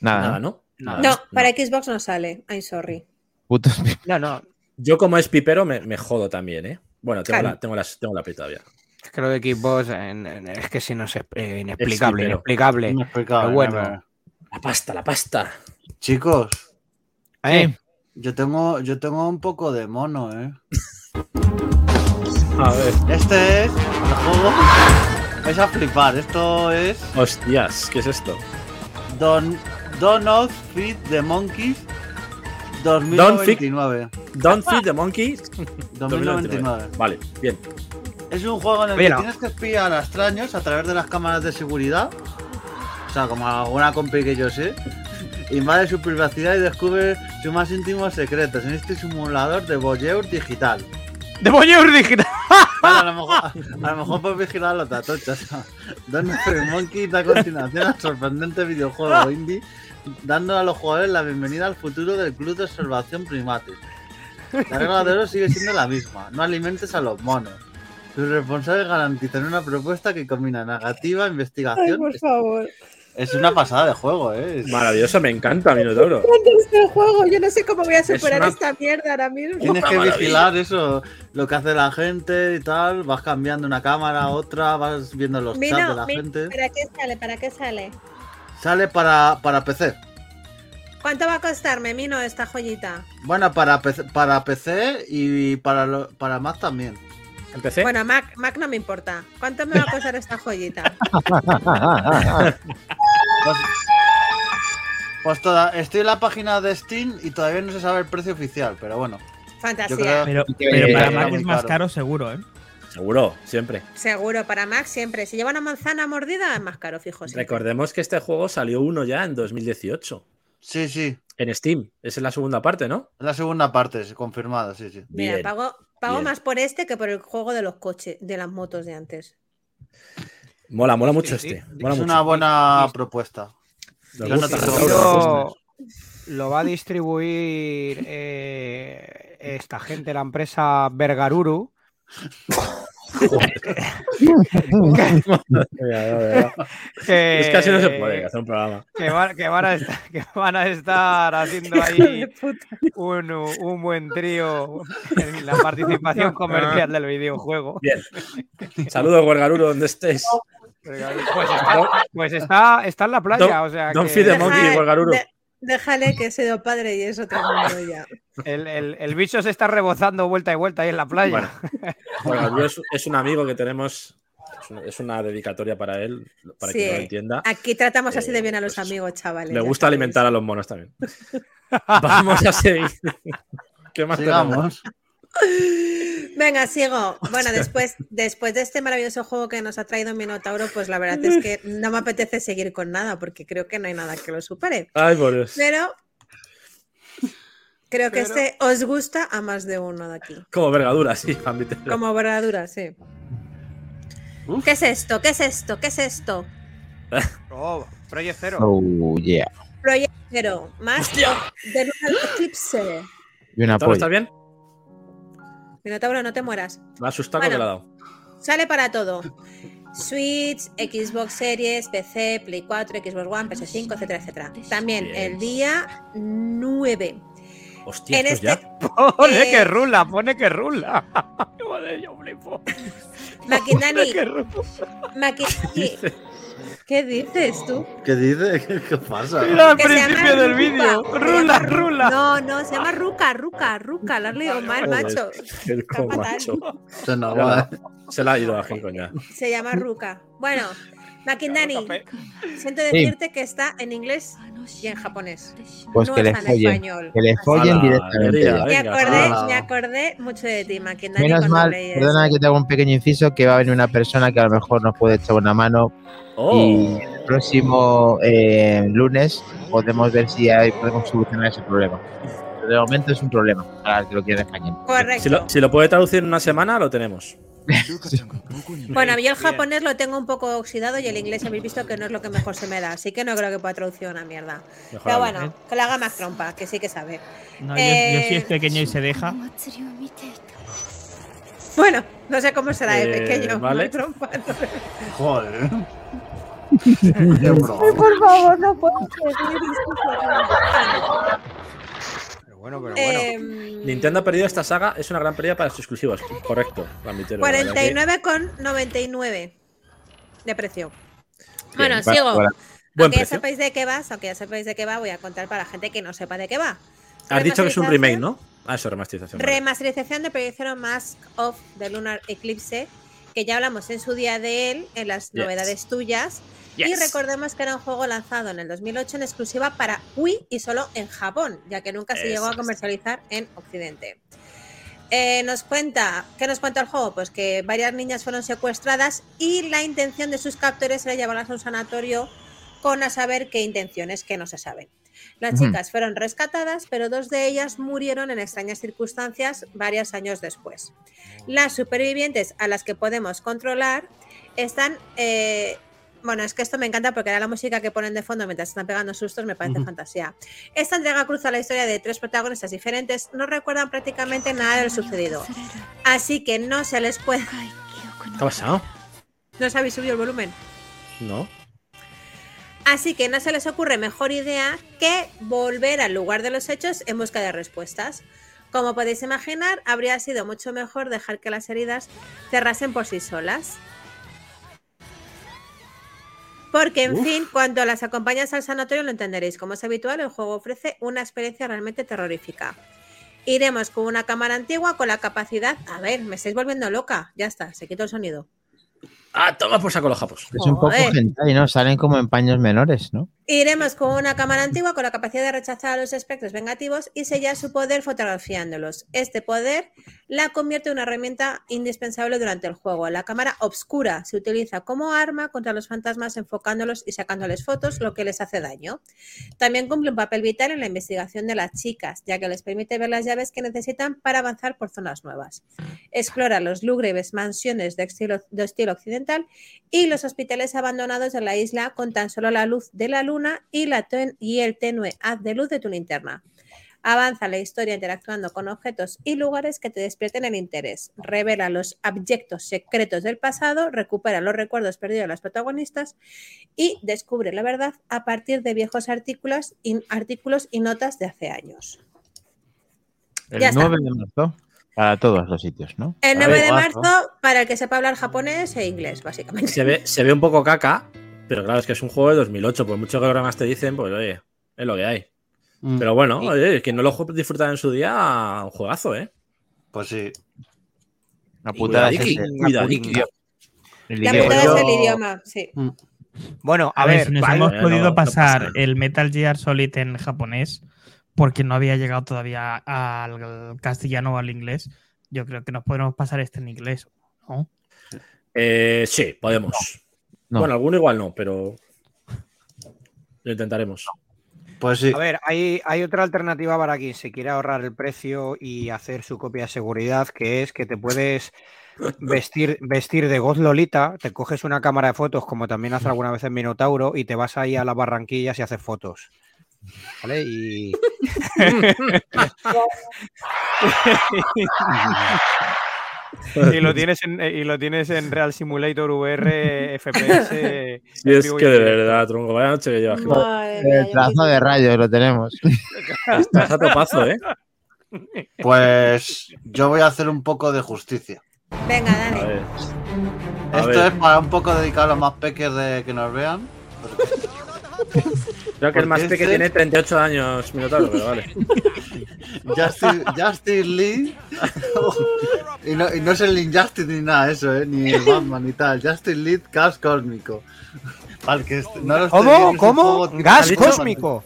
Nada. Nada, ¿no? ¿no? Nada, No, para Xbox no sale. I'm sorry. Putos- No, no. Yo como es pipero me, me jodo también, ¿eh? Bueno, tengo, Claro. la, tengo, las, tengo la Play todavía. Es que lo de Xbox en- en- es que si no es eh, inexplicable, inexplicable. inexplicable, Pero bueno. ¿no? La pasta, la pasta. chicos, Eh, yo tengo, yo tengo un poco de mono, ¿eh? A ver. Este es el juego. Es a flipar. Esto es Hostias, ¿qué es esto? Don Don't Feed the Monkeys 2099. Don't Feed the Monkey 2099. Vale, bien. Es un juego en el Oye, que no. tienes que espiar a extraños a través de las cámaras de seguridad. O sea, como alguna compi que yo sé. Invade su privacidad y descubre sus más íntimos secretos en este simulador de voyeur digital. De Voyeur Digital. Bueno, a lo mejor, a lo mejor puedes vigilar los tatochas. Don Monkey da continuación al sorprendente videojuego indie, dando a los jugadores la bienvenida al futuro del club de observación primates. La regla de oro sigue siendo la misma, no alimentes a los monos. Sus responsables garantizan una propuesta que combina narrativa, investigación. es, favor. Es una pasada de juego, ¿eh? Es- Maravilloso, me encanta, Minotauro. Este juego, yo no sé cómo voy a superar una- esta mierda ahora mismo. Tienes que maravilla. vigilar eso, lo que hace la gente y tal. Vas cambiando una cámara a otra, vas viendo los chats de Mino, la Mino, gente. ¿para qué sale? ¿Para qué sale? Sale para, para PC. ¿Cuánto va a costarme, Mino, esta joyita? Bueno, para PC, para PC y para, lo- para Mac también. Empecé. Bueno, Mac, Mac no me importa. ¿Cuánto me va a costar esta joyita? Pues, pues toda, estoy en la página de Steam y todavía no se sabe el precio oficial, pero bueno. Fantasía. Creo- Pero, para Mac es más caro. caro, seguro, ¿eh? Seguro, siempre. Seguro, para Mac siempre. Si lleva una manzana mordida, es más caro, fijo. siempre. Recordemos que este juego salió uno ya en 2018. Sí, sí. En Steam. Esa es la segunda parte, ¿no? Es la segunda parte, confirmada, sí, sí. Mira, Bien, pago, pago bien. más por este que por el juego de los coches, de las motos de antes. Mola, mola mucho Sí, sí. este. Mola es mucho. una buena propuesta. Lo va a distribuir eh, esta gente, la empresa Bergaruru. Que, Es que así no se puede hacer un programa. Que van, que van a, estar, que van a estar haciendo ahí un, un buen trío en la participación comercial del videojuego. Bien. Saludos, Guergaruro, donde estés. Pues está, pues está, está en la playa, o sea don't que feed the monkey, de- déjale que he sido padre y es otro mundo ya. el, el- el bicho se está rebozando vuelta y vuelta ahí en la playa. Bueno, es, es un amigo que tenemos. Es una, es una dedicatoria para él, para Sí. que lo entienda. Aquí tratamos así de Eh, bien a los pues, amigos, chavales. Le ya gusta sabéis. alimentar a los monos también. Vamos a seguir. ¿Qué más tenemos? Venga, sigo. Bueno, después, después de este maravilloso juego que nos ha traído Minotauro, pues la verdad es que no me apetece seguir con nada, porque creo que no hay nada que lo supere. Ay, por Dios. Pero. Creo que Pero- este os gusta a más de uno de aquí. Como vergadura, sí. ámbito. Como verdadura, sí. Uf. ¿Qué es esto? ¿Qué es esto? ¿Qué es esto? Oh, Project Zero. Oh, yeah. Project Zero, más de Lunar Eclipse. Y una ¿Todo está bien? Minotauro, no te mueras. Me ha asustado lo que Bueno. le ha dado. Sale para todo. Switch, Xbox Series, PC, Play 4, Xbox One, PS5, etcétera, etcétera. También el día 9. Hostia, En esto este ya. Pone Eh, que rula, pone que rula. Joder, yo flipo. Maquinani. Maquinani, ¿qué dices tú? ¿Qué dice? ¿Qué, qué pasa? Mira al Que se llama principio del vídeo. Rula, rula. No, no, se llama Ruca, Ruca, Ruca. Lo has leído mal, macho. Se la ha ido a. Se llama Ruca. Bueno, Maquindani, Café. siento decirte que está en inglés y en japonés. Pues no que le está en follen. español. Que le Así follen directamente. ya. Me Venga, acordé, ala. me acordé mucho de ti, Maquindani. Menos mal, perdona que te hago un pequeño inciso, que va a venir una persona que a lo mejor nos puede echar una mano Oh, y el próximo eh, lunes podemos ver si hay- podemos solucionar ese problema. Pero de momento es un problema para el que lo quiera en español. Correcto. si, lo, si lo puede traducir en una semana, lo tenemos. Bueno, yo el japonés lo tengo un poco oxidado y el inglés habéis visto que no es lo que mejor se me da, así que no creo que pueda traducir una mierda. Pero bueno, que lo haga más trompa, que sí que sabe. No, yo, yo Eh, si es pequeño y se deja. Bueno, no sé cómo será de Eh, pequeño. vale. trompa. Joder. Qué broma. Por favor, no puedo seguir. Bueno, pero bueno. Em, Nintendo ha perdido esta saga, es una gran pérdida para sus exclusivos. Correcto, Gambitero, la verdad que- 49,99 de precio. Bueno, Para- sigo. para- Buen aunque ya sepáis de qué va, aunque ya sepáis de qué va, voy a contar para la gente que no sepa de qué va. Has dicho que es un Remasterización- remake, ¿no? Ah, eso, remasterización. vale. Remasterización de Project Mask of the Lunar Eclipse, que ya hablamos en su día de él, en las Yes. novedades tuyas. Y recordemos que era un juego lanzado en el 2008 en exclusiva para Wii y solo en Japón, ya que nunca se llegó a comercializar en Occidente. Eh, nos cuenta, ¿qué nos cuenta el juego? Pues que varias niñas fueron secuestradas y la intención de sus captores era llevarlas a un sanatorio con a saber qué intenciones que no se saben. Las chicas fueron rescatadas, pero dos de ellas murieron en extrañas circunstancias varios años después. Las supervivientes a las que podemos controlar están... eh, bueno, es que esto me encanta porque era la música que ponen de fondo mientras están pegando sustos, me parece fantasía. Esta entrega cruza la historia de tres protagonistas diferentes, no recuerdan prácticamente nada de lo sucedido. Así que no se les puede... ¿Qué ha pasado? ¿No os habéis subido el volumen? No. Así que no se les ocurre mejor idea que volver al lugar de los hechos en busca de respuestas. Como podéis imaginar, habría sido mucho mejor dejar que las heridas cerrasen por sí solas. Porque, en Uf. fin, cuando las acompañas al sanatorio lo entenderéis. Como es habitual, el juego ofrece una experiencia realmente terrorífica. Iremos con una cámara antigua con la capacidad... A ver, me estáis volviendo loca. Ya está, se quitó el sonido. Ah, toma por saco los japos. Es un poco hentai, ¿no? Salen como en paños menores, ¿no? Iremos con una cámara antigua con la capacidad de rechazar los espectros vengativos y sellar su poder fotografiándolos. Este poder la convierte en una herramienta indispensable durante el juego. La cámara obscura se utiliza como arma contra los fantasmas enfocándolos y sacándoles fotos, lo que les hace daño. También cumple un papel vital en la investigación de las chicas, ya que les permite ver las llaves que necesitan para avanzar por zonas nuevas. Explora los lúgubres mansiones de estilo, de estilo occidental y los hospitales abandonados de la isla con tan solo la luz de la luna y, la ten- y el tenue haz de luz de tu linterna. Avanza la historia interactuando con objetos y lugares que te despierten el interés. Revela los abyectos secretos del pasado, recupera los recuerdos perdidos de los protagonistas y descubre la verdad a partir de viejos artículos y, artículos y notas de hace años. El Ya está. 9 de marzo para todos los sitios, ¿no? El A 9 ver, de marzo, para el que sepa hablar japonés e inglés, básicamente. Se ve, se ve un poco caca, pero claro, es que es un juego de 2008. Por mucho que ahora más te dicen, pues oye, es lo que hay. Mm, Pero bueno, oye, quien no lo ju- disfruta en su día, un juegazo, ¿eh? Pues sí. La putada es cuidadiqui. idioma. El La idioma. putada es el idioma, sí. Bueno, a, A ver, si nos vale, hemos podido no- no pasa pasar el Metal Gear Solid en japonés porque no había llegado todavía al castellano o al inglés. Yo creo que nos podemos pasar este en inglés. ¿no? Eh, sí, podemos. No. Bueno, alguno igual no, pero lo intentaremos. Pues sí. A ver, hay, hay otra alternativa para quien se quiera ahorrar el precio y hacer su copia de seguridad, que es que te puedes vestir, vestir de Goz Lolita, te coges una cámara de fotos, como también hace alguna vez en Minotauro, y te vas ahí a las Barranquillas y haces fotos. ¿Vale? Y. y lo tienes en, y lo tienes en Real Simulator VR FPS. Sí, es que de verdad, tronco, vaya noche que llevas. El trazo de rayos lo tenemos. Estás a topazo, ¿eh? Pues yo voy a hacer un poco de justicia. Venga, A dale. ver. A Esto ver. es para un poco dedicado a los más peques de que nos vean. Creo que el más porque peque este- tiene 38 años, Minotauro, pero vale. Justice, Justice League. y, no, y no es el Injustice ni nada eso, ¿eh? ni el Batman ni tal. Justice League Caos Cósmico. El que est- no lo viendo, ¿Cómo? ¿Cómo? ¿Gas cósmico?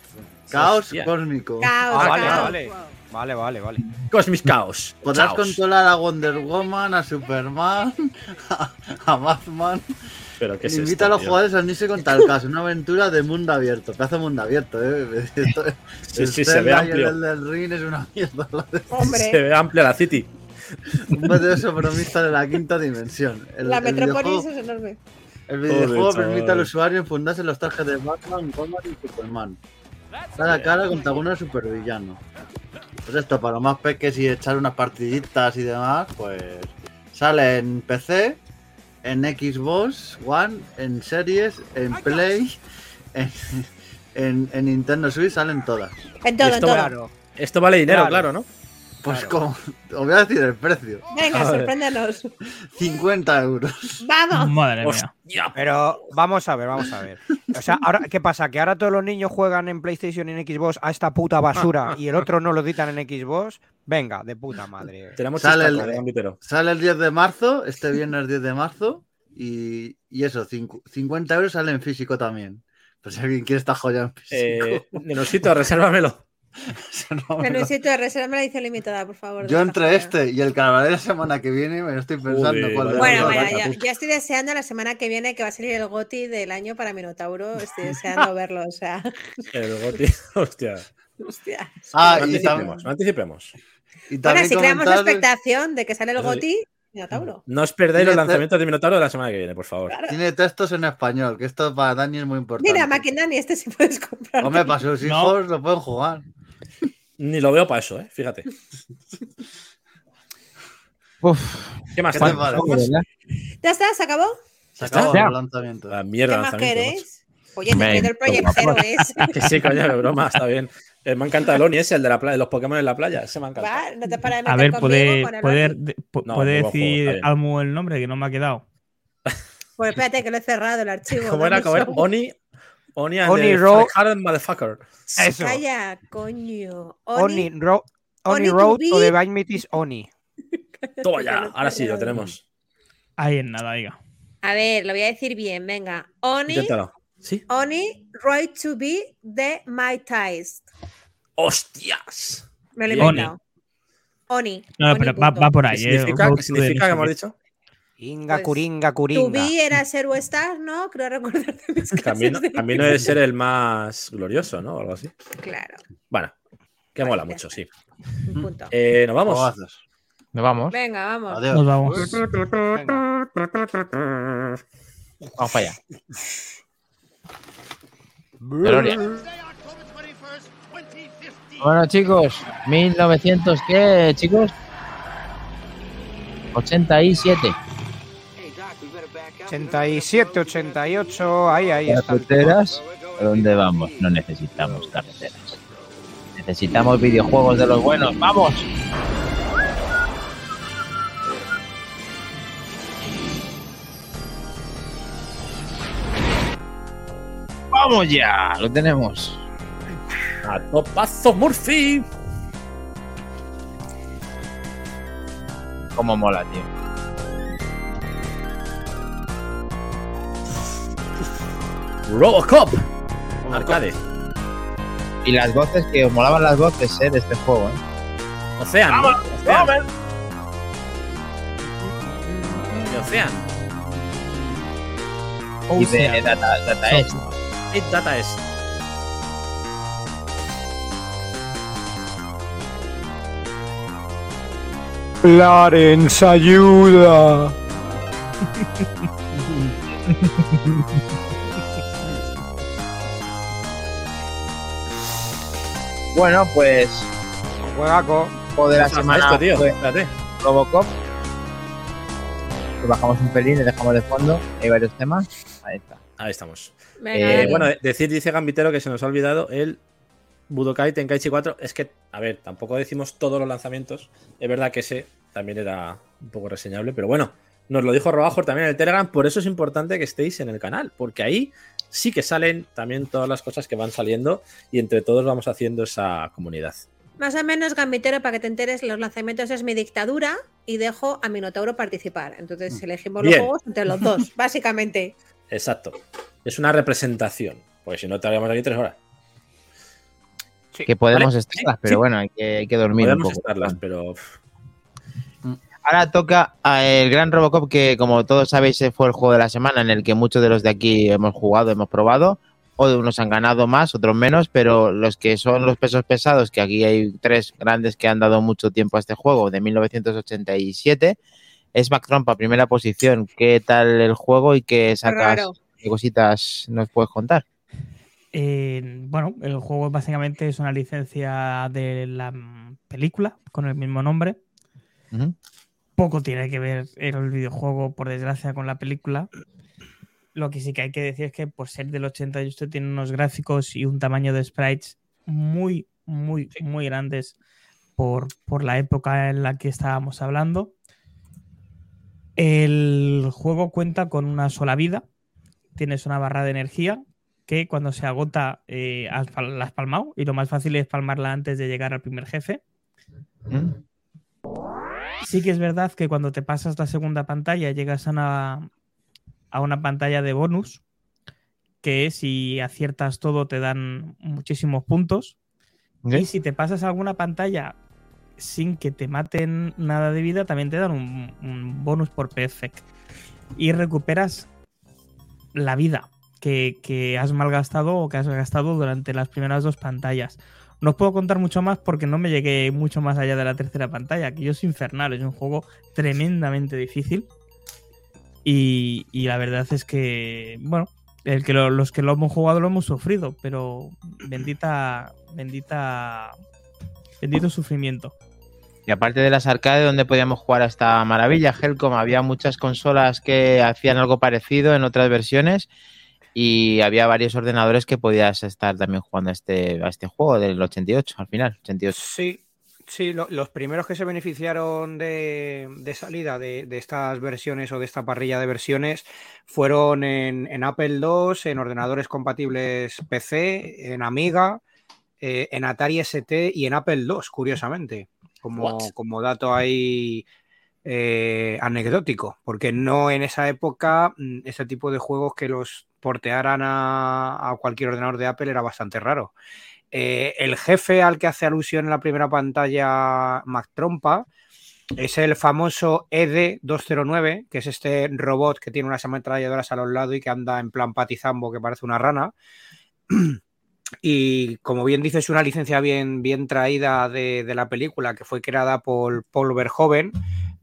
Caos. Cósmico. Caos, Ah, vale, caos. vale. Vale, vale, vale. Cosmic Chaos. Podrás Chaos. controlar a Wonder Woman, a Superman, a, a Batman. Pero qué es Invita esto, a los tío? jugadores a unirse con tal caso. Una aventura de mundo abierto. Pedazo de mundo abierto, ¿eh? Esto- Sí, el sí, se ve amplio. El del Ring es una mierda. Se ve amplia la City. Un poderoso bromista de la quinta dimensión. El, la el Metrópolis es enorme. el videojuego Joder, permite al usuario enfundarse en los trajes de Batman, Batman y Superman. Cara a cara contra algunos supervillanos. Pues esto, para los más peques y echar unas partiditas y demás, pues sale en PC, en Xbox One, en series, en Play, en, en- en Nintendo Switch salen todas. En todo, en esto todo. Claro. Esto vale dinero, Claro. claro, ¿no? Pues Claro. como, os voy a decir el precio, Venga, sorpréndenos. 50 euros. ¡Vamos! Madre mía. Hostia. Pero vamos a ver, vamos a ver. O sea, ahora, ¿qué pasa? Que ahora todos los niños juegan en PlayStation y en Xbox a esta puta basura y el otro no lo editan en Xbox. Venga, de puta madre. Tenemos Sale el- de. Sale el 10 de marzo, este viernes 10 de marzo, y, y eso, cincu- 50 euros sale en físico también. Pues si alguien quiere esta joya en físico. Eh, Nenosito, resérvamelo. no me de reserva la edición limitada, por favor. Yo entre este y el carnaval de la semana que viene me lo estoy pensando Joder, cuál Bueno, bueno, ya, ya estoy deseando la semana que viene que va a salir el GOTI del año para Minotauro. Estoy deseando verlo, o sea, El goti. Hostia. hostia. Ah, no anticipemos, no anticipemos. y Bueno, si creamos la expectación de que sale el. GOTI, Minotauro. No os perdáis los lanzamientos de Minotauro de la semana que viene, por favor. Tiene textos en español, que esto para Dani es muy importante. Mira, Maquinani, este sí puedes comprar. Hombre, para sus No. hijos lo pueden jugar. Ni lo veo para eso, ¿eh? Fíjate. Uf, ¿Qué más? ¿Qué te más? ¿Ya está? ¿Se acabó? Se acabó Ya. el lanzamiento. La ¿Qué mierda de más queréis? Oye, el Project Zero es. Que sí, coño, de broma, está bien. Eh, me encanta el Oni ese, el de la playa, de los Pokémon en la playa. Ese me encanta. Va, no te paras de A ver, puede, poder, de- po- No, puede decir. Almu el nombre que no me ha quedado. Pues espérate que lo he cerrado el archivo. ¿Cómo era? dame ¿Cómo era? un Oni. Oni and Oni the Ro- Hard Motherfucker. Eso. Calla, coño. Oni, Oni. Ro- Oni Oni Road o The Bind Meat is Oni. Toma ya, ahora sí, lo tenemos. Ahí en nada, diga. A ver, lo voy a decir bien, venga. Oni, Inténtalo. ¿Sí? Oni, right to be the my ties. ¡Hostias! Me lo he inventado. Oni. No, Oni pero va, va por ¿Qué ahí. eh, significa, Road ¿qué significa the que hemos dicho? Inga, Pues, curinga, curinga. be era ser o estar, ¿no? Creo recordar Camino, de- camino de ser el más glorioso, ¿no? O algo así. Claro, Bueno, que mola ya mucho, sí. un punto. Eh, Nos vamos. Nos vamos. Venga, vamos. Adiós. Nos vamos. Venga. Vamos para allá. Gloria. Bueno, chicos, 1900, ¿qué, chicos? 87. 87, 88, ahí, ahí. ¿Carreteras? ¿A dónde vamos? No necesitamos carreteras. Necesitamos videojuegos de los buenos. ¡Vamos! ¡Vamos ya! Lo tenemos. A topazo Murphy. Cómo mola, tío. Robocop, Arcade. Y las voces, que molaban las voces, ¿eh? De este juego, ¿eh? O. Ocean. Ocean. Y de Data, data Est. Data es, Clarence, ayuda. Bueno, pues Juegaco. juego de la semana esto, tío. fue. Robocop. Lo bajamos un pelín, le dejamos de fondo. Hay varios temas. Ahí está. Ahí estamos. Eh, bueno, decir, dice Gambitero que se nos ha olvidado el Budokai Tenkaichi 4. Es que, a ver, tampoco decimos todos los lanzamientos. Es verdad que ese también era un poco reseñable, pero bueno, nos lo dijo Robajor también en el Telegram. Por eso es importante que estéis en el canal, porque ahí sí que salen también todas las cosas que van saliendo y entre todos vamos haciendo esa comunidad. Más o menos, Gambitero, para que te enteres, los lanzamientos es mi dictadura y dejo a Minotauro participar. Entonces elegimos los juegos entre los dos, básicamente. Exacto. Es una representación, porque si no estaríamos aquí tres horas. Que podemos Vale. estarlas, Sí, pero sí. bueno, hay que, hay que dormir un Podemos poco. estarlas, pero Ahora toca a el gran Robocop, que como todos sabéis fue el juego de la semana en el que muchos de los de aquí hemos jugado, hemos probado. O unos han ganado más, otros menos, pero los que son los pesos pesados, que aquí hay tres grandes que han dado mucho tiempo a este juego, de 1987, es Trump a primera posición. ¿Qué tal el juego y qué sacas? Raro. ¿Qué cositas nos puedes contar? Eh, bueno, el juego básicamente es una licencia de la película con el mismo nombre. Ujú. Poco tiene que ver el videojuego, por desgracia, con la película. Lo que sí que hay que decir es que por ser del 88 tiene unos gráficos y un tamaño de sprites muy, muy, muy grandes por, por la época en la que estábamos hablando. El juego cuenta con una sola vida. Tienes una barra de energía que cuando se agota eh, la has palmado y lo más fácil es palmarla antes de llegar al primer jefe. ¿Mm? Sí que es verdad que cuando te pasas la segunda pantalla llegas a una, a una pantalla de bonus que si aciertas todo te dan muchísimos puntos. Y si te pasas alguna pantalla sin que te maten nada de vida, también te dan un, un bonus por perfect. Y recuperas la vida que, que has malgastado o que has gastado durante las primeras dos pantallas. No os puedo contar mucho más porque no me llegué mucho más allá de la tercera pantalla, que yo es infernal, es un juego tremendamente difícil. Y, la verdad es que, bueno, los que lo hemos jugado lo hemos sufrido, pero bendita, bendita, bendito sufrimiento. Y aparte de las arcades donde podíamos jugar a esta maravilla, Helcom, había muchas consolas que hacían algo parecido en otras versiones y había varios ordenadores que podías estar también jugando a este, a este juego del 88, al final, 88. Sí, sí, lo- los primeros que se beneficiaron de, de salida de, de estas versiones o de esta parrilla de versiones fueron en, en Apple II, en ordenadores compatibles PC, en Amiga, eh, en Atari ST y en Apple II, curiosamente, como, como dato ahí eh, anecdótico, porque no en esa época mm, ese tipo de juegos que los portearan a, a cualquier ordenador de Apple era bastante raro. Eh, el jefe al que hace alusión en la primera pantalla Mac Trompa es el famoso ED209, que es este robot que tiene unas ametralladoras a los lados y que anda en plan patizambo que parece una rana. Y como bien dices, es una licencia bien, bien traída de, de la película que fue creada por Paul Verhoeven,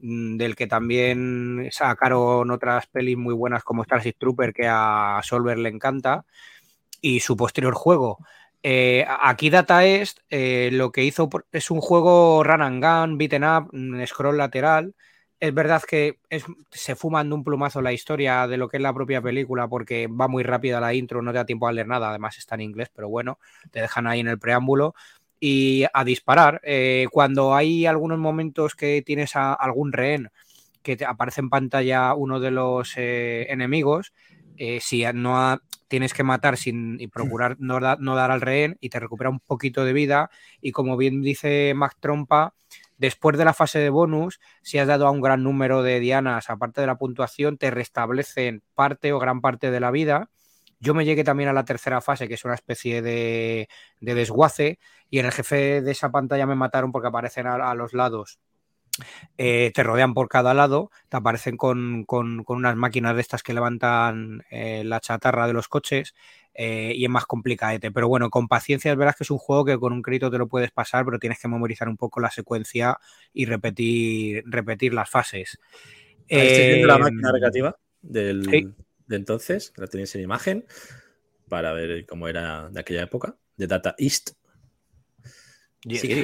del que también sacaron otras pelis muy buenas como Starship Trooper, que a Solver le encanta, y su posterior juego. Eh, aquí Data East eh, lo que hizo es un juego run and gun, beaten up, mm, scroll lateral. Es verdad que es- se fuman de un plumazo la historia de lo que es la propia película porque va muy rápida la intro, no te da tiempo a leer nada, además está en inglés, pero bueno, te dejan ahí en el preámbulo y a disparar. Eh, cuando hay algunos momentos que tienes a algún rehén que te aparece en pantalla uno de los eh, enemigos, eh, si no ha- tienes que matar sin y procurar no, da- no dar al rehén y te recupera un poquito de vida y como bien dice Mac Trompa, después de la fase de bonus, si has dado a un gran número de dianas, aparte de la puntuación, te restablecen parte o gran parte de la vida. Yo me llegué también a la tercera fase, que es una especie de, de desguace, y en el jefe de esa pantalla me mataron porque aparecen a, a los lados. eh, te rodean por cada lado, te aparecen con, con- con unas máquinas de estas que levantan eh, la chatarra de los coches. eh, y es más complicadete. Pero bueno, con paciencia verdad que es un juego que con un crédito te lo puedes pasar, pero tienes que memorizar un poco la secuencia y repetir, repetir las fases. Ahí estoy viendo la Eh, máquina recreativa del, sí. De entonces, la tenéis en imagen, para ver cómo era de aquella época, de Data East.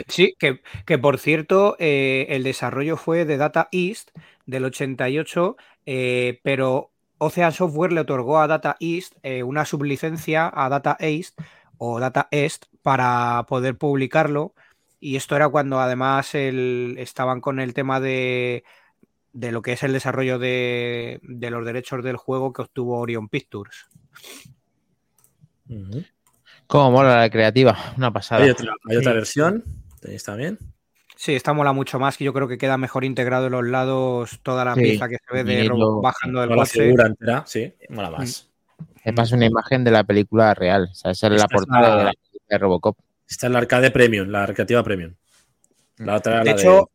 Sí, que, que por cierto, eh, el desarrollo fue de Data East del 88, eh, pero Ocean Software le otorgó a Data East eh, una sublicencia a Data East o Data East para poder publicarlo. Y esto era cuando además el- estaban con el tema de, de lo que es el desarrollo de, de los derechos del juego que obtuvo Orion Pictures. Cómo mola la creativa, una pasada. Hay otra, hay otra Sí. versión, tenéis también. Sí, esta mola mucho más, que yo creo que queda mejor integrado en los lados toda la Sí, pieza que se ve de robot bajando del Toda la coche. figura entera, sí, mola más. Te pasa una imagen de la película real. O sea, esa es la Esta es portada la- de la película de Robocop. Esta es la arcade premium, la recreativa premium. La otra era De la hecho,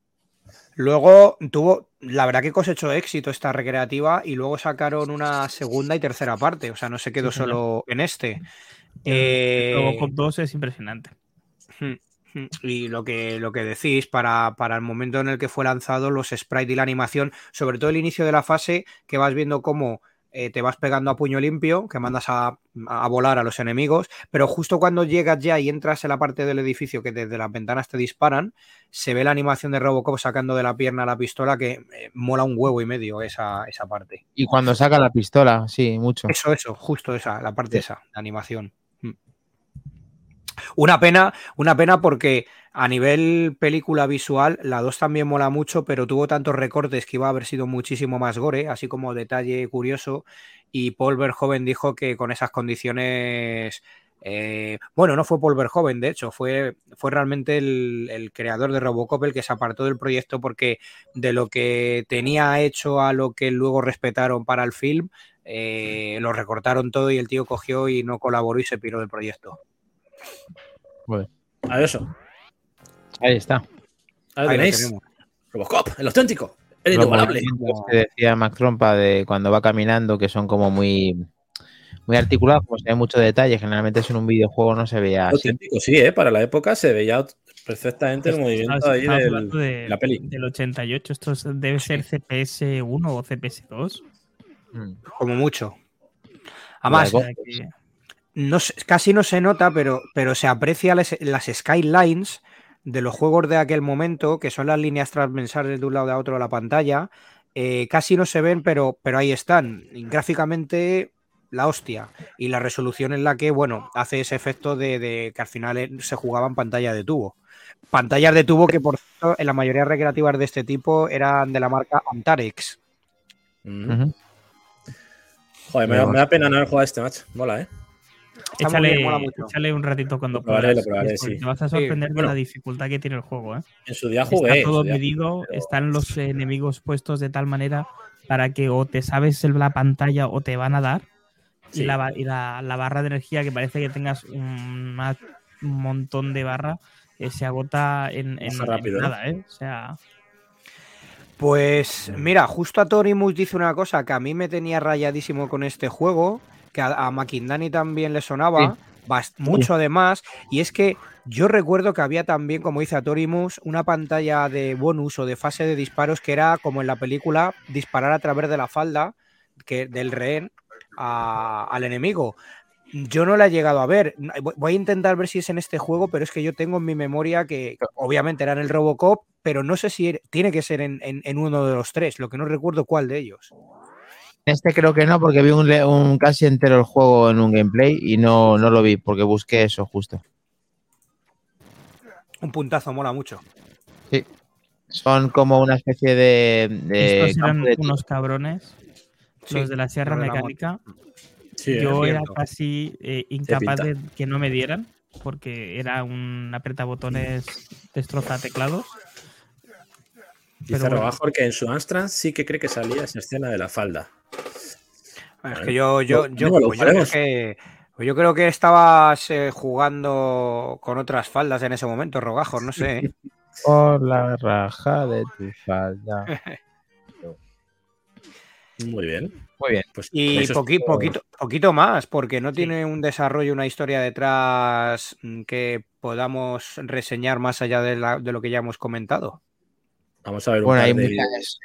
luego tuvo, la verdad que cosechó éxito esta recreativa y luego sacaron una segunda y tercera parte, o sea, no se quedó Sí, solo en este. Eh, Robocop 2 es impresionante. Y lo que, lo que decís, para, para el momento en el que fue lanzado, los sprites y la animación, sobre todo el inicio de la fase, que vas viendo cómo eh, te vas pegando a puño limpio, que mandas a, a volar a los enemigos, pero justo cuando llegas ya y entras en la parte del edificio que desde las ventanas te disparan, se ve la animación de Robocop sacando de la pierna la pistola, que eh, mola un huevo y medio esa, esa parte. Y cuando saca la pistola, sí, mucho. Eso, eso, justo esa, la parte esa, la animación. Una pena, una pena porque a nivel película visual, la 2 también mola mucho, pero tuvo tantos recortes que iba a haber sido muchísimo más gore, así como detalle curioso. Y Paul Verhoeven dijo que con esas condiciones. eh, bueno, no fue Paul Verhoeven, de hecho, fue, fue realmente el, el creador de Robocop el que se apartó del proyecto porque de lo que tenía hecho a lo que luego respetaron para el film, eh, lo recortaron todo y el tío cogió y no colaboró y se piró del proyecto. A eso. Ahí está. Ahí lo lo tenéis. tenemos. Robocop, el auténtico, el inigualable. que decía Mac Trompa de cuando va caminando, que son como muy, muy articulados, como se ve mucho detalle. Generalmente eso en un videojuego no se veía así. Auténtico, sí, ¿eh? para la época se veía perfectamente el movimiento ahí del- de- de la peli. Del 88. Esto es- debe ser CPS1 o CPS2. Mm. Como mucho. Además, O sea que- no casi no se nota, pero, pero se aprecia las, las skylines de los juegos de aquel momento, que son las líneas transversales de un lado a otro de la pantalla. eh, casi no se ven, pero, pero ahí están. Gráficamente, la hostia. Y la resolución en la que, bueno, hace ese efecto de, de que al final eh, se jugaba en pantalla de tubo. Pantallas de tubo que, por cierto, en la mayoría recreativas de este tipo eran de la marca Antarex. Ujú. Joder, me, da- me da pena no haber jugado a este match. Mola, ¿eh? Échale, bien, échale un ratito cuando probaré, puedas. lo probaré, porque sí. Te vas a Sí. sorprender Bueno. de la dificultad que tiene el juego. ¿eh? En su día jugué. Está todo medido, pero- están los enemigos puestos de tal manera para que o te sabes la pantalla o te van a dar. Sí. Y, la, ba- y la, la barra de energía, que parece que tengas un montón de barra, eh, se agota en, en- ¿eh? nada. ¿eh? O sea, Pues mira, justo a Torimus dice una cosa que a mí me tenía rayadísimo con este juego, que a, a también le sonaba, mucho además, y es que yo recuerdo que había también, como dice a Torimus, una pantalla de bonus o de fase de disparos que era como en la película disparar a través de la falda que, del rehén a- al enemigo. Yo no la he llegado a ver. Voy- Voy a intentar ver si es en este juego, pero es que yo tengo en mi memoria que obviamente era en el Robocop, pero no sé si er- tiene que ser en, en- en uno de los tres, lo que no recuerdo cuál de ellos. Este creo que no, porque vi un, casi entero el juego en un gameplay y no, no lo vi, porque busqué eso justo. Un puntazo, mola mucho. Son como una especie de. de estos eran de unos cabrones, Sí, los de la Sierra los de la Mecánica. Sí. Yo era casi eh, incapaz de que no me dieran, porque era un apretabotones destroza teclados. Dice bueno. Robajor que en su Amstrad sí que cree que salía esa escena de la falda. Es que yo, yo, yo, pues yo creo que, pues yo creo que estabas eh, jugando con otras faldas en ese momento, Rogajos, no sé. ¿eh? Por la raja de tu falda. Muy bien. Muy bien. Pues Y es poqui- poquito, poquito más, porque no tiene un desarrollo, una historia detrás mm, que podamos reseñar más allá de, la- de lo que ya hemos comentado. Vamos a ver un Bueno, par hay de muchas,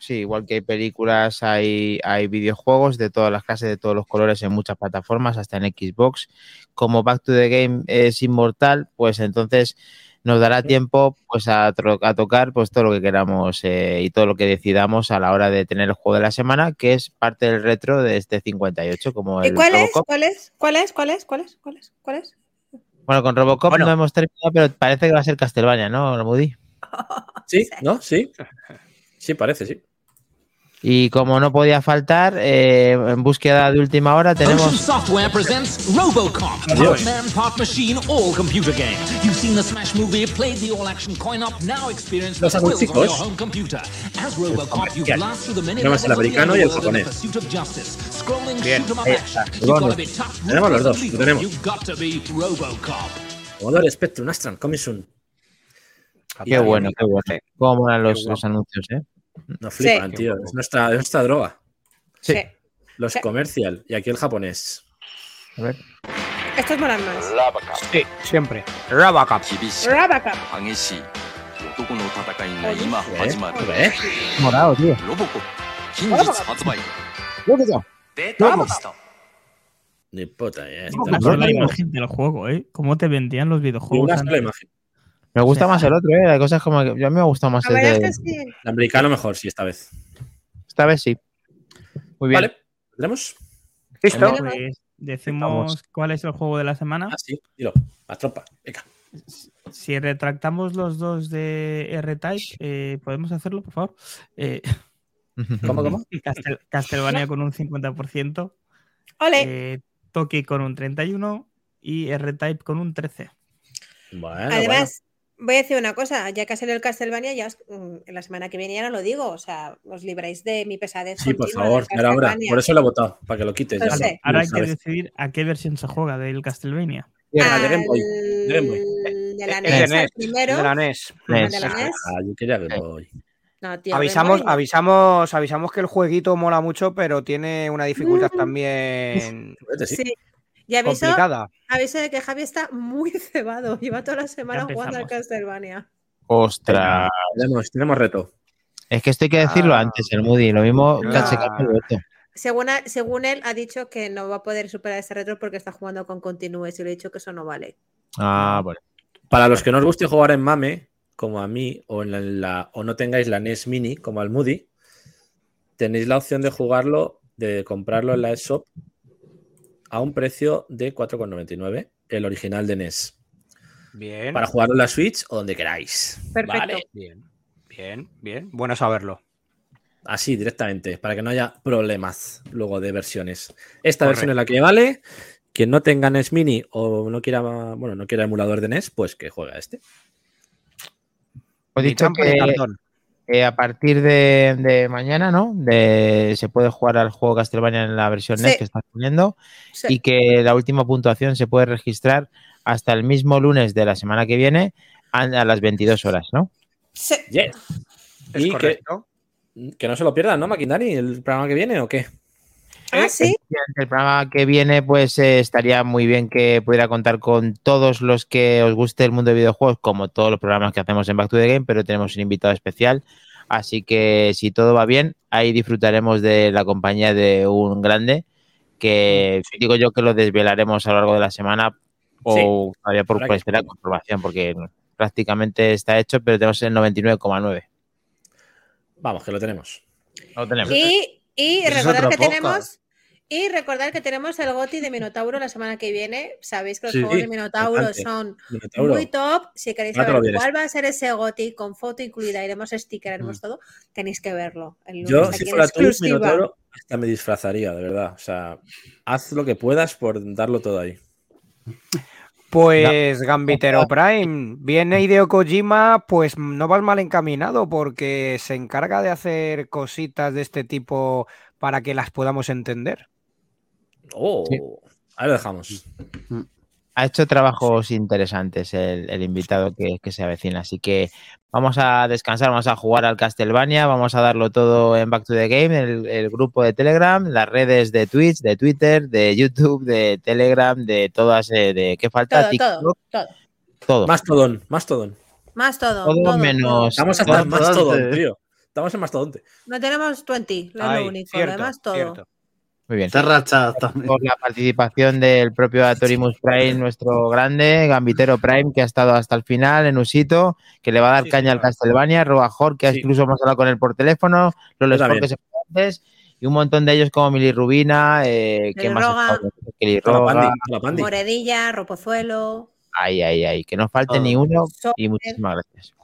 sí, igual que hay películas, hay, hay videojuegos de todas las clases, de todos los colores en muchas plataformas, hasta en Xbox. Como Back to the Game es inmortal, pues entonces nos dará tiempo pues a, tro- a tocar pues todo lo que queramos eh, y todo lo que decidamos a la hora de tener el juego de la semana, que es parte del retro de este 58, como ¿Y el cuál es? Robocop. ¿Cuál es? ¿Cuál es? ¿Cuál es? ¿Cuál es? ¿Cuál es? ¿Cuál es? Bueno, con Robocop Bueno. no hemos terminado, pero parece que va a ser Castlevania, ¿no, Moody? Sí, ¿no? Sí. Sí, parece, sí. Y como no podía faltar, eh, en búsqueda de última hora Ocean tenemos Software presents RoboCop, Adiós. part man, part machine, all computer game. You've seen the Smash movie, played the all-action coin-op, now experience the Los thrills on your home computer. As RoboCop, you blast through the many Tenemos el levels of the americano y el japonés. pursuit of justice. Scrolling Bien, shoot 'em up ahí action. está. You've Bueno, gotta be tough, tenemos los ruthless, dos, lo tenemos. You've got to be RoboCop. Commodore Spectrum, Astran, coming soon. ¿eh? Qué bueno, qué bueno. Cómo molan los, anuncios, ¿eh? No flipan, tío. Es nuestra, es nuestra droga. Sí. Los sí. comercial. Y aquí el japonés. A ver. Estos molan más. Sí, siempre. Rabacup. Rabacup. ¿Eh? ¿Eh? Morado, tío. Ni puta, ya. Está. No, la imagen del juego, ¿eh? ¿Cómo te vendían los videojuegos? Una sola imagen. Me gusta más el otro, ¿eh? Hay cosas como que yo a mí me ha gustado más La el de... que sí. El americano mejor, sí, esta vez. Esta vez sí. Muy bien. Vale. ¿Tenemos? ¿Listo? Pues decimos cuál es el juego de la semana. Ah, sí, dilo. La tropa. Venga. Si retractamos los dos de R-Type, eh, ¿podemos hacerlo, por favor? Eh, ¿Cómo, cómo? Castel- Castlevania con un 50%, Ole. eh, Toki con un 31% y R-Type con un 13%. Bueno, Además, voy a decir una cosa, ya que ha salido el Castlevania, ya os- mm, en la semana que viene ya no lo digo, o sea, os libráis de mi pesadez. Sí, por favor, del era hora. Castlevania. Por eso lo he votado, para que lo quites. Lo ya. sé. Ahora hay que sabes. decidir a qué versión se juega del Castlevania. Ah, de Game Boy. Al- de Game Boy. de la El NES, de el NES, primero. de la NES. NES. de la NES. Ah, yo quería que voy. No, tío, Avisamos, Game Boy. avisamos, avisamos que el jueguito mola mucho, pero tiene una dificultad también Vete, sí. Y aviso, complicada. aviso de que Javi está muy cebado. Lleva toda la semana jugando al. Castlevania. Ostras. Tenemos, tenemos reto. Es que esto hay que decirlo Ah. antes, el Moody. Lo mismo Ah. se el. Según, a- según él, ha dicho que no va a poder superar ese retro porque está jugando con Continues y le he dicho que eso no vale. Ah, bueno. Para los que no os guste jugar en MAME, como a mí, o, en la, en la- o no tengáis la NES Mini, como al Moody, tenéis la opción de jugarlo, de comprarlo en la eShop a un precio de 4,99, el original de NES. Bien, Para jugarlo en la Switch o donde queráis. Perfecto. ¿vale? bien, bien, bien. Bueno saberlo. Así, directamente, para que no haya problemas luego de versiones. Esta Correcto. versión es la que vale. Quien no tenga NES Mini o no quiera, bueno, no quiera emulador de NES, pues que juegue a este. He dicho que cartón. Eh, a partir de, de mañana, ¿no? De, se puede jugar al juego Castlevania en la versión NES Sí. que estás poniendo Sí. y que la última puntuación se puede registrar hasta el mismo lunes de la semana que viene a, a las 22 horas, ¿no? Sí. Yes. Es Y que, correcto. que no se lo pierdan, ¿no, Maquinari? ¿El programa que viene o qué? Ah, sí. El programa que viene, pues eh, estaría muy bien que pudiera contar con todos los que os guste el mundo de videojuegos, como todos los programas que hacemos en Back to the Game, pero tenemos un invitado especial. Así que si todo va bien, ahí disfrutaremos de la compañía de un grande, que digo yo que lo desvelaremos a lo largo de la semana o todavía por, por esperar comprobación, porque prácticamente está hecho, pero tenemos el 99,9. Vamos, que lo tenemos. Lo tenemos. Y, y recordar que tenemos. Y recordar que tenemos el GOTI de Minotauro la semana que viene. Sabéis que los Sí, juegos de Minotauro importante. son Minotauro. muy top. Si queréis saber vienes. cuál va a ser ese GOTI con foto incluida, iremos sticker, haremos todo, tenéis que verlo. El lunes Yo, si fuera tú. Minotauro, hasta me disfrazaría, de verdad. O sea, haz lo que puedas por darlo todo ahí. Pues Gambitero Prime, viene Hideo Kojima, pues no vas mal encaminado porque se encarga de hacer cositas de este tipo para que las podamos entender. Oh, Sí. ahí lo dejamos. Ha hecho trabajos interesantes el, el invitado que, que se avecina. Así que vamos a descansar, vamos a jugar al Castlevania, vamos a darlo todo en Back to the Game, el, el grupo de Telegram, las redes de Twitch, de Twitter, de YouTube, de Telegram, de todas, eh, de ¿qué falta? Todo, TikTok, todo, todo. todo. Mastodon, Mastodon. Más todo. Todo todo, menos- Estamos hasta en Mastodonte. Mastodon, tío. Estamos en Mastodonte. No tenemos 20, lo Ay, único. cierto, además, todo. cierto. Muy bien. Terra Chat también. Por la participación del propio Atorimus Prime, nuestro grande Gambitero Prime, que ha estado hasta el final en Usito, que le va a dar Sí, caña al. Castlevania, Robajor, que Sí. incluso hemos hablado con él por teléfono, los que fue antes, y un montón de ellos como Mili Rubina, eh, ¿qué Lili más? ha Roga. Moredilla, Ropozuelo. Ay, ay, ay, que no falte ni uno y muchísimas gracias.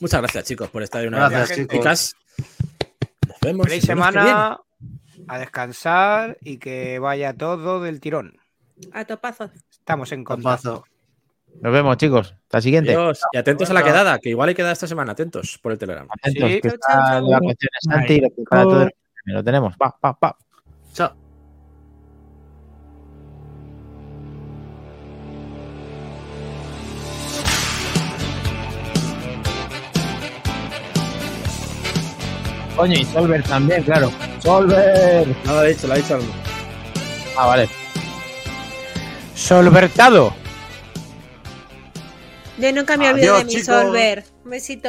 Muchas gracias, chicos, por estar una Gracias, vez chicos. Nos vemos. Feliz que semana, a descansar y que vaya todo del tirón. A topazos. Estamos en contacto. Nos vemos, chicos. Hasta la siguiente. Adiós. Y atentos a la quedada, que igual hay quedada esta semana. Atentos por el Telegram. Atentos, Sí. que Chao, está chao, chao. de vacaciones Santi y lo prepara todo el- Lo tenemos. Pa, pa, pa. Chao. Coño, y Solver también, claro. Solver. No lo ha dicho, lo ha dicho algo. Ah, vale. Solvertado. Yo nunca me olvido de Adiós, mi chicos. solver. Un besito.